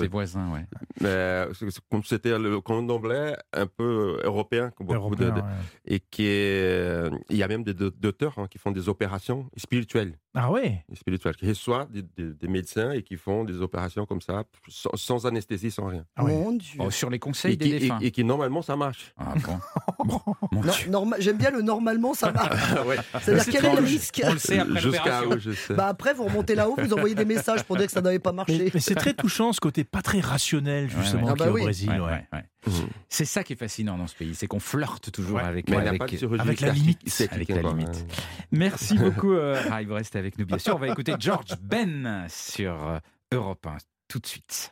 Mais c'est- c'est comme c'était le conte d'anglais un peu européen, comme beaucoup de- Européen, de- ouais. et qui est, euh, il y a même des docteurs hein, qui font des opérations spirituelles, Ah ouais? Spirituelles, qui reçoivent des, des- des médecins et qui font des opérations comme ça, sans, sans anesthésie, sans rien. Ah ouais. Mon Dieu. Oh, sur les conseils Et des qui, et- défunts. et qui, normalement ça marche. Ah bon, bon mon Non, Dieu. norma- J'aime bien le normalement, ça marche. ouais. C'est-à-dire C'est quel est le risque? On le sait après Jusqu'à où je sais. bah Après, vous remontez là-haut, vous envoyez des messages pour dire que ça n'avait pas marché. mais c'est très touchant ce côté pas très rationnel justement ouais. Ah bah qu'il y a au oui. Brésil. Ouais, Mhm. C'est ça qui est fascinant dans ce pays, c'est qu'on flirte toujours Ouais. avec, la limite. avec la limite. hein. Merci beaucoup, euh, vous restez avec nous bien sûr. On va écouter George Ben sur euh, Europe 1 tout de suite.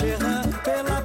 Tchan pela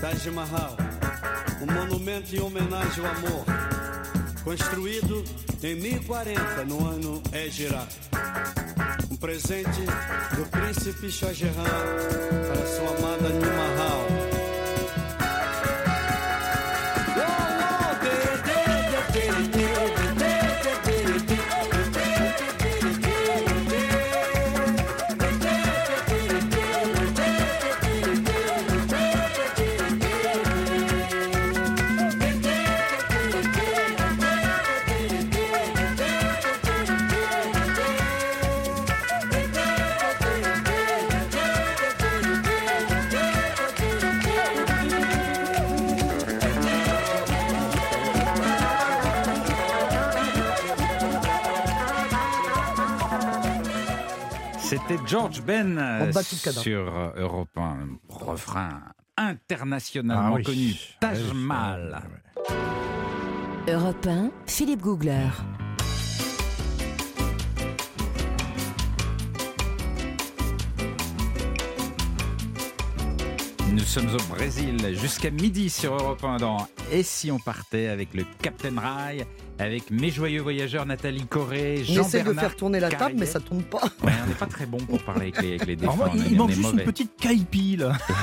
Taj Mahal, um monumento em homenagem ao amor, construído em 1040 no ano Égira. Um presente do príncipe Shah Jahan para sua amada Nilmahal. C'était George Ben euh, sur euh, Europe 1, refrain internationalement Ah oui. connu, Taj Mahal. Europe 1, Philippe Googler. Nous sommes au Brésil jusqu'à midi sur Europe 1 dans Et si on partait avec le Captain Rai, avec mes joyeux voyageurs Nathalie Corré, On essaie de Jean-Bernard faire tourner la table, mais ça tourne pas. Ouais, on n'est pas très bon pour parler avec les, avec les défunts. il, on est- il on manque est juste mauvais. une petite caipi là. Ah,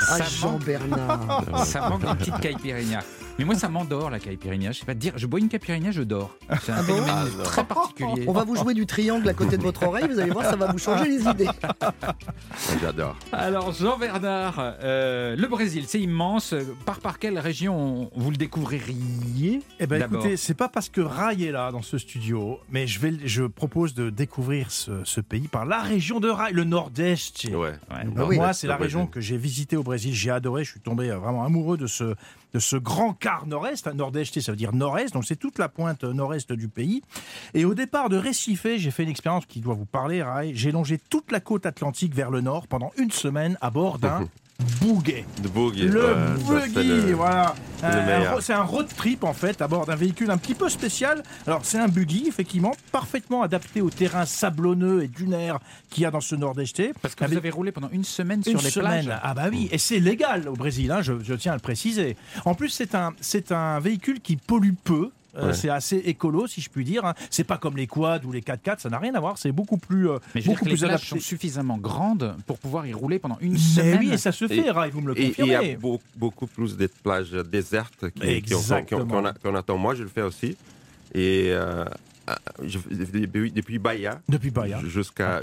Ça manque- Jean-Bernard. Ça manque une petite caipirinha. Mais moi, ça m'endort la caipirinha. Je sais pas te dire. Je bois une caipirinha, je dors. C'est un Ah phénomène Ah, très particulier. On va vous jouer du triangle à côté de votre oreille, vous allez voir, ça va vous changer les idées. J'adore. Alors, Jean-Bernard, euh, le Brésil, c'est immense. Par, par quelle région vous le découvririez Eh ben écoutez, c'est pas parce que Rai est là dans ce studio, mais je vais, je propose de découvrir ce, ce pays par la région de Rai, le Nord-Est. Ouais. Ouais. Donc, Ah oui. Moi, c'est la région que j'ai visitée au Brésil. J'ai adoré. Je suis tombé euh, vraiment amoureux de ce, de ce grand quart nord-est. Nord-est, ça veut dire nord-est. Donc, c'est toute la pointe nord-est du pays. Et au départ de Recife, j'ai fait une expérience qui doit vous parler, Rai. J'ai longé toute la côte atlantique vers le nord pendant une semaine à bord d'un boogie. Le ouais, buggy, le- voilà. un- C'est un road trip en fait à bord d'un véhicule un petit peu spécial. Alors c'est un buggy effectivement parfaitement adapté au terrain sablonneux et dunaire qu'il y a dans ce nord-est. Parce que vous avez roulé pendant une semaine Une sur les semaine. plages. Ah bah oui, et c'est légal au Brésil, hein, je, je tiens à le préciser. En plus, c'est un, c'est un véhicule qui pollue peu. Euh, Ouais. C'est assez écolo, si je puis dire. hein. C'est pas comme les quads ou les 4x4, ça n'a rien à voir. C'est beaucoup plus, euh, Mais je veux dire beaucoup que les plus plages adapté. sont suffisamment grandes pour pouvoir y rouler pendant une Mais semaine. oui, et ça se fait, Et- Rai, vous me le Et il y a confirmez. beau- beaucoup plus de plages désertes qu'on attend. Moi, je le fais aussi. Et euh, je- depuis, depuis Bahia Depuis Bahia. jusqu'à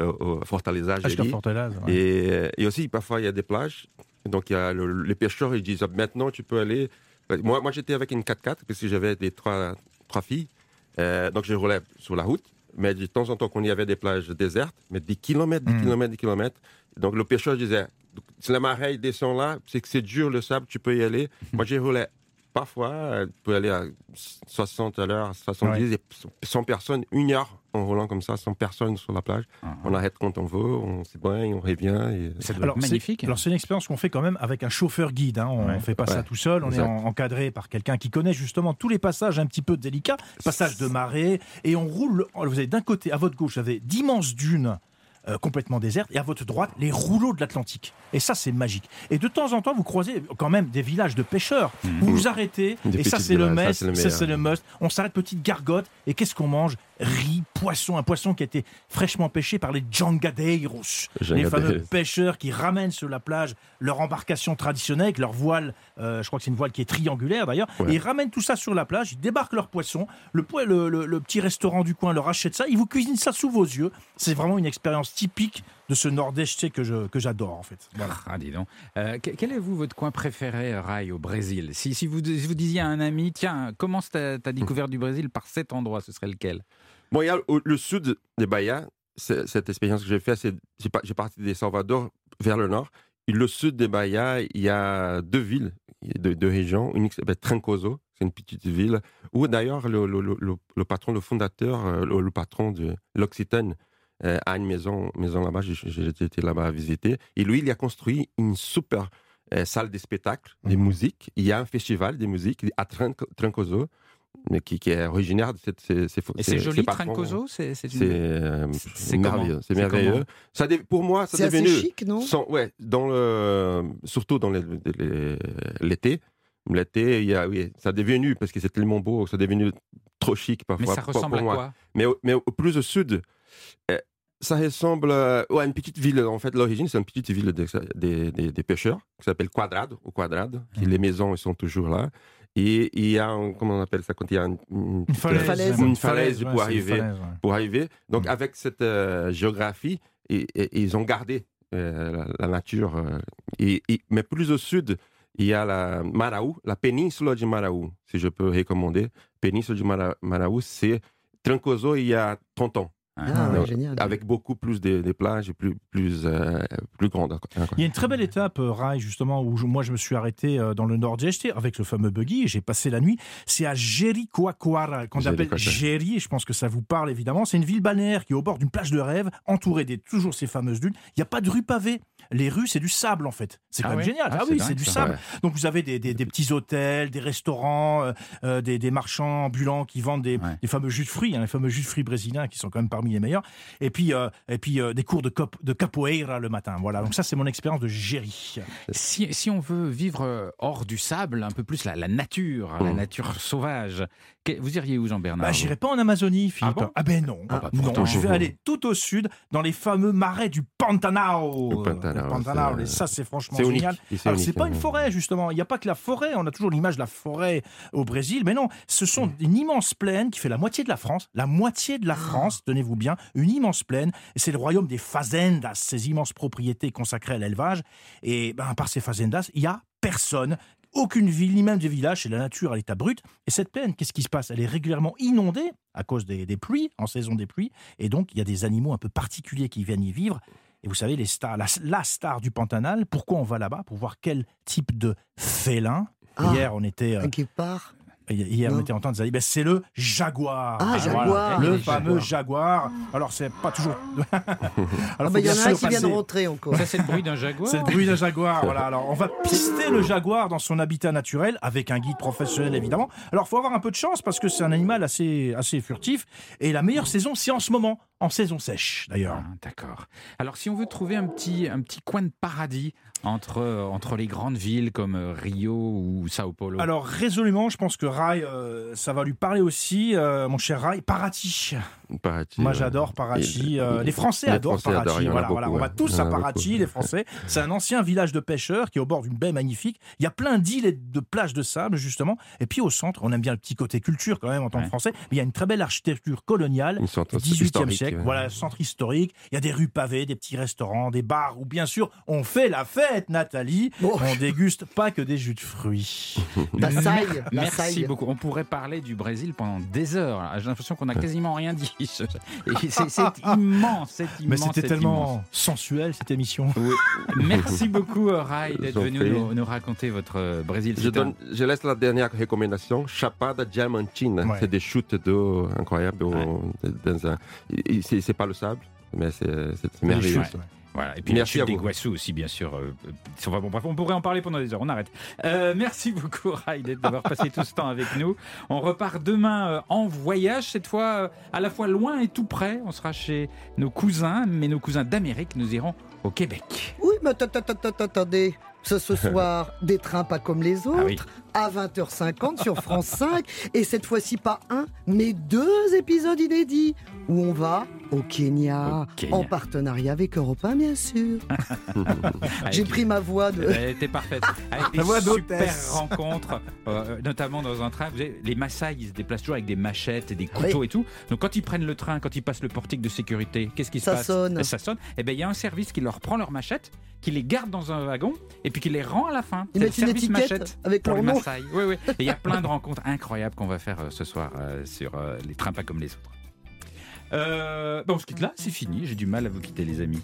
euh, au Fortaleza, Jusqu'à. Fortaleza, ouais. Et, et aussi, parfois, il y a des plages. Donc, il y a le- les pêcheurs, ils disent maintenant, tu peux aller. Moi, moi j'étais avec une 4x4 parce que j'avais des trois, trois filles. Euh, donc, je roulais sur la route. Mais de temps en temps, il y avait des plages désertes, mais des kilomètres, des Mm. kilomètres, des kilomètres. Donc, le pêcheur disait si la marée descend là, c'est que c'est dur le sable, tu peux y aller. Moi, j'ai roulé parfois, euh, tu peux aller à 60 à l'heure, 70, et sans personne, une heure en roulant comme ça, sans personne sur la plage. Ah. On arrête quand on veut, on s'ébaigne, on revient. Et... Alors, c'est- magnifique. Alors c'est une expérience qu'on fait quand même avec un chauffeur guide. hein. On ne Ouais. fait pas ça tout seul. On Exact. est en- encadré par quelqu'un qui connaît justement tous les passages un petit peu délicats, passages de marée, et on roule. Vous avez d'un côté, à votre gauche, vous avez d'immenses dunes. Euh, complètement désertes et à votre droite les rouleaux de l'Atlantique. Et ça c'est magique. Et de temps en temps vous croisez quand même des villages de pêcheurs. Vous vous arrêtez Des et ça c'est le ça, c'est le must. On s'arrête petite gargote et qu'est-ce qu'on mange? Riz poisson, un poisson qui a été fraîchement pêché par les jangadeiros, les Jangadeiros. fameux pêcheurs qui ramènent sur la plage leur embarcation traditionnelle avec leur voile, euh, je crois que c'est une voile qui est triangulaire d'ailleurs, Ouais. et ils ramènent tout ça sur la plage, ils débarquent leurs poissons, le, po- le, le- le petit restaurant du coin leur achète ça, ils vous cuisinent ça sous vos yeux. C'est vraiment une expérience typique de ce nordeste que je que j'adore en fait. Voilà. Ah, dis donc. Euh, que- quel est vous votre coin préféré, Rai, au Brésil? Si, si, vous, si vous disiez à un ami, tiens, commence ta, ta découverte du Brésil par cet endroit, ce serait lequel? Bon, il y a au- le sud des Bahia, cette expérience que j'ai faite, c'est j'ai parti des Salvador vers le nord. Et le sud des Bahia, il y a deux villes, deux, deux régions. Une qui s'appelle Trancoso, c'est une petite ville, où d'ailleurs le, le- le- le- le patron, le fondateur, euh, le, patron de l'Occitane, euh, a une maison, maison là-bas. Été là-bas à visiter. Et lui, il a construit une super euh, salle de spectacle, de Mhm. musique. Il y a un festival de musique à Tranco- Trancoso, mais qui, qui est originaire de cette. ces- ces- Et ces- c'est ces joli. Trancoso C'est c'est une- C'est euh, c'est merveilleux. C'est C'est merveilleux. Ça pour moi, ça C'est devenu. chic, non? sans- ouais, dans le, surtout dans l'été. L'été, il y a, oui, ça est devenu, parce que c'est tellement beau, ça est devenu trop chic Mais parfois ça pour- ressemble pour à moi. quoi? Mais, au- mais au plus au sud, euh, ça ressemble euh, ouais, à une petite ville. En fait, l'origine, c'est une petite ville des des pêcheurs qui s'appelle Quadrado, ou Quadrado. qui- Les maisons, ils sont toujours là. Et il y a, un- comment on appelle ça, quand il y a une, une Une falaise, falaise. Une falaise pour arriver falaise, ouais. pour arriver. Donc, Mm. avec cette euh, géographie, et, et- ils ont gardé euh, la, la nature. euh, et, et- mais plus au sud, il y a la Maraú, la péninsule de Maraú, si je peux recommander. Péninsule de Mara- Maraú, c'est Trancoso il y a 30 ans, Ah, ouais, Non, génial. avec beaucoup plus de, de plages et plus, plus, euh, plus grandes. encore. Il y a une très belle étape, euh, Rai, justement, où je- moi je me suis arrêté euh, dans le nord-est avec le fameux buggy et j'ai passé la nuit. C'est à Jericoacoara, qu'on appelle et je pense que ça vous parle évidemment. C'est une ville balnéaire qui est au bord d'une plage de rêve, entourée des toujours ces fameuses dunes. Il n'y a pas de rue pavée. Les rues, c'est du sable en fait. C'est Ah quand même génial. Ah, Ah, oui, c'est du sable. Ouais. Donc vous avez des, des- des petits hôtels, des restaurants, euh, euh, des, des marchands ambulants qui vendent des, Ouais. fameux jus de fruits, hein, les fameux jus de fruits brésiliens qui sont quand même parmi les meilleurs. Et puis, euh, et puis euh, des cours de, cop- de capoeira le matin. Voilà. Donc ça, c'est mon expérience de Géry. Si, si on veut vivre hors du sable, un peu plus la, la nature, la Mm. nature sauvage, vous iriez où, Jean-Bernard Bah, j'irai pas en Amazonie, Philippe. bon? Ben non. Ah, bah, non, je vais aller tout au sud, dans les fameux marais du Pantanal. Le Pantanal, Pantanal, et ça, c'est franchement génial. Alors, c'est pas hein. une forêt, justement. Il n'y a pas que la forêt. On a toujours l'image de la forêt au Brésil. Mais non, ce sont Mm. une immense plaine qui fait la moitié de la France. La moitié de la France, tenez-vous bien. Une immense plaine. C'est le royaume des fazendas, ces immenses propriétés consacrées à l'élevage. Et ben, par ces fazendas, il y a personne. Aucune ville, ni même des villages, c'est la nature à l'état brut. Et cette plaine, qu'est-ce qui se passe? Elle est régulièrement inondée à cause des, des pluies, en saison des pluies. Et donc, il y a des animaux un peu particuliers qui viennent y vivre. Et vous savez, les stars, la, la star du Pantanal, pourquoi on va là-bas? Pour voir quel type de félin? Ah. Hier, on était, euh, Un guépard. Hier, on était en train de dire, ben, c'est le jaguar. Ah, jaguar. le fameux jaguar. Alors, c'est pas toujours. Ah, Alors, bah, Il y en a un qui vient de rentrer encore. Ça, c'est le bruit d'un jaguar c'est le bruit d'un jaguar. Voilà. Alors, on va pister le jaguar dans son habitat naturel avec un guide professionnel, évidemment. Alors, faut avoir un peu de chance parce que c'est un animal assez, assez furtif. Et la meilleure saison, c'est en ce moment, en saison sèche, d'ailleurs. Ah, D'accord. Alors, si on veut trouver un petit, un petit coin de paradis entre, euh, entre les grandes villes comme euh, Rio ou Sao Paulo? Alors, résolument, je pense que Rai, euh, ça va lui parler aussi, euh, mon cher Rai. Paraty. Paraty, Moi, ouais. j'adore Paraty. Et- Euh, les Français les adorent Français adorent, Paraty. Voilà, beaucoup, voilà. On va tous à Paraty, beaucoup. les Français. C'est un ancien village de pêcheurs qui est au bord d'une baie magnifique. Il y a plein d'îles et de plages de sable, justement. Et puis au centre, on aime bien le petit côté culture quand même en tant que. Français. Mais il y a une très belle architecture coloniale. Du 18e historique, siècle, ouais. voilà, centre historique. Il y a des rues pavées, des petits restaurants, des bars où, bien sûr, on fait la fête, Nathalie. Bon. On déguste pas que des jus de fruits. La saille. La Merci saille. beaucoup. On pourrait parler du Brésil pendant des heures. J'ai l'impression qu'on n'a quasiment rien dit. C'est immense, c'est immense. Mais c'était c'est tellement immense. sensuel cette émission. Merci beaucoup, Rai, d'être venu nous, nous raconter votre euh, Brésil. Je, donne, laisse la dernière recommandation, Chapada Diamantina. Ouais. C'est des chutes d'eau incroyables. C'est pas le sable, mais c'est c'est merveilleux. Voilà. Et puis Merci la à vous. d'Iguassou aussi, bien sûr. euh, bon, bref, on pourrait en parler pendant des heures. On arrête. Euh, merci beaucoup, d'être- d'avoir passé tout ce temps avec nous. On repart demain euh, en voyage, cette fois euh, à la fois loin et tout près. On sera chez nos cousins, mais nos cousins d'Amérique. Nous irons au Québec. Oui, mais attendez. Ce, ce soir, des trains pas comme les autres. Ah oui. À 20h50 sur France 5. Et cette fois-ci, pas un, mais deux épisodes inédits où on va au Kenya, Au Kenya. en partenariat avec Europe 1, bien sûr. J'ai pris ma voix de. Elle était parfaite. Avec La voix des super rencontres, euh, notamment dans un train. Vous savez, les Maasai, ils se déplacent toujours avec des machettes et des couteaux Oui. et tout. Donc quand ils prennent le train, quand ils passent le portique de sécurité, qu'est-ce qui se Ça passe? sonne. Eh, Ça sonne. Et ben il y a un service qui leur prend leurs machettes, qui les garde dans un wagon et puis qui les rend à la fin. Ils mettent une étiquette machette avec leur nom. Maasai. Oui. Et il y a plein de rencontres incroyables qu'on va faire euh, ce soir euh, sur euh, les trains pas comme les autres. Ben, on se quitte là, c'est fini. J'ai du mal à vous quitter, les amis.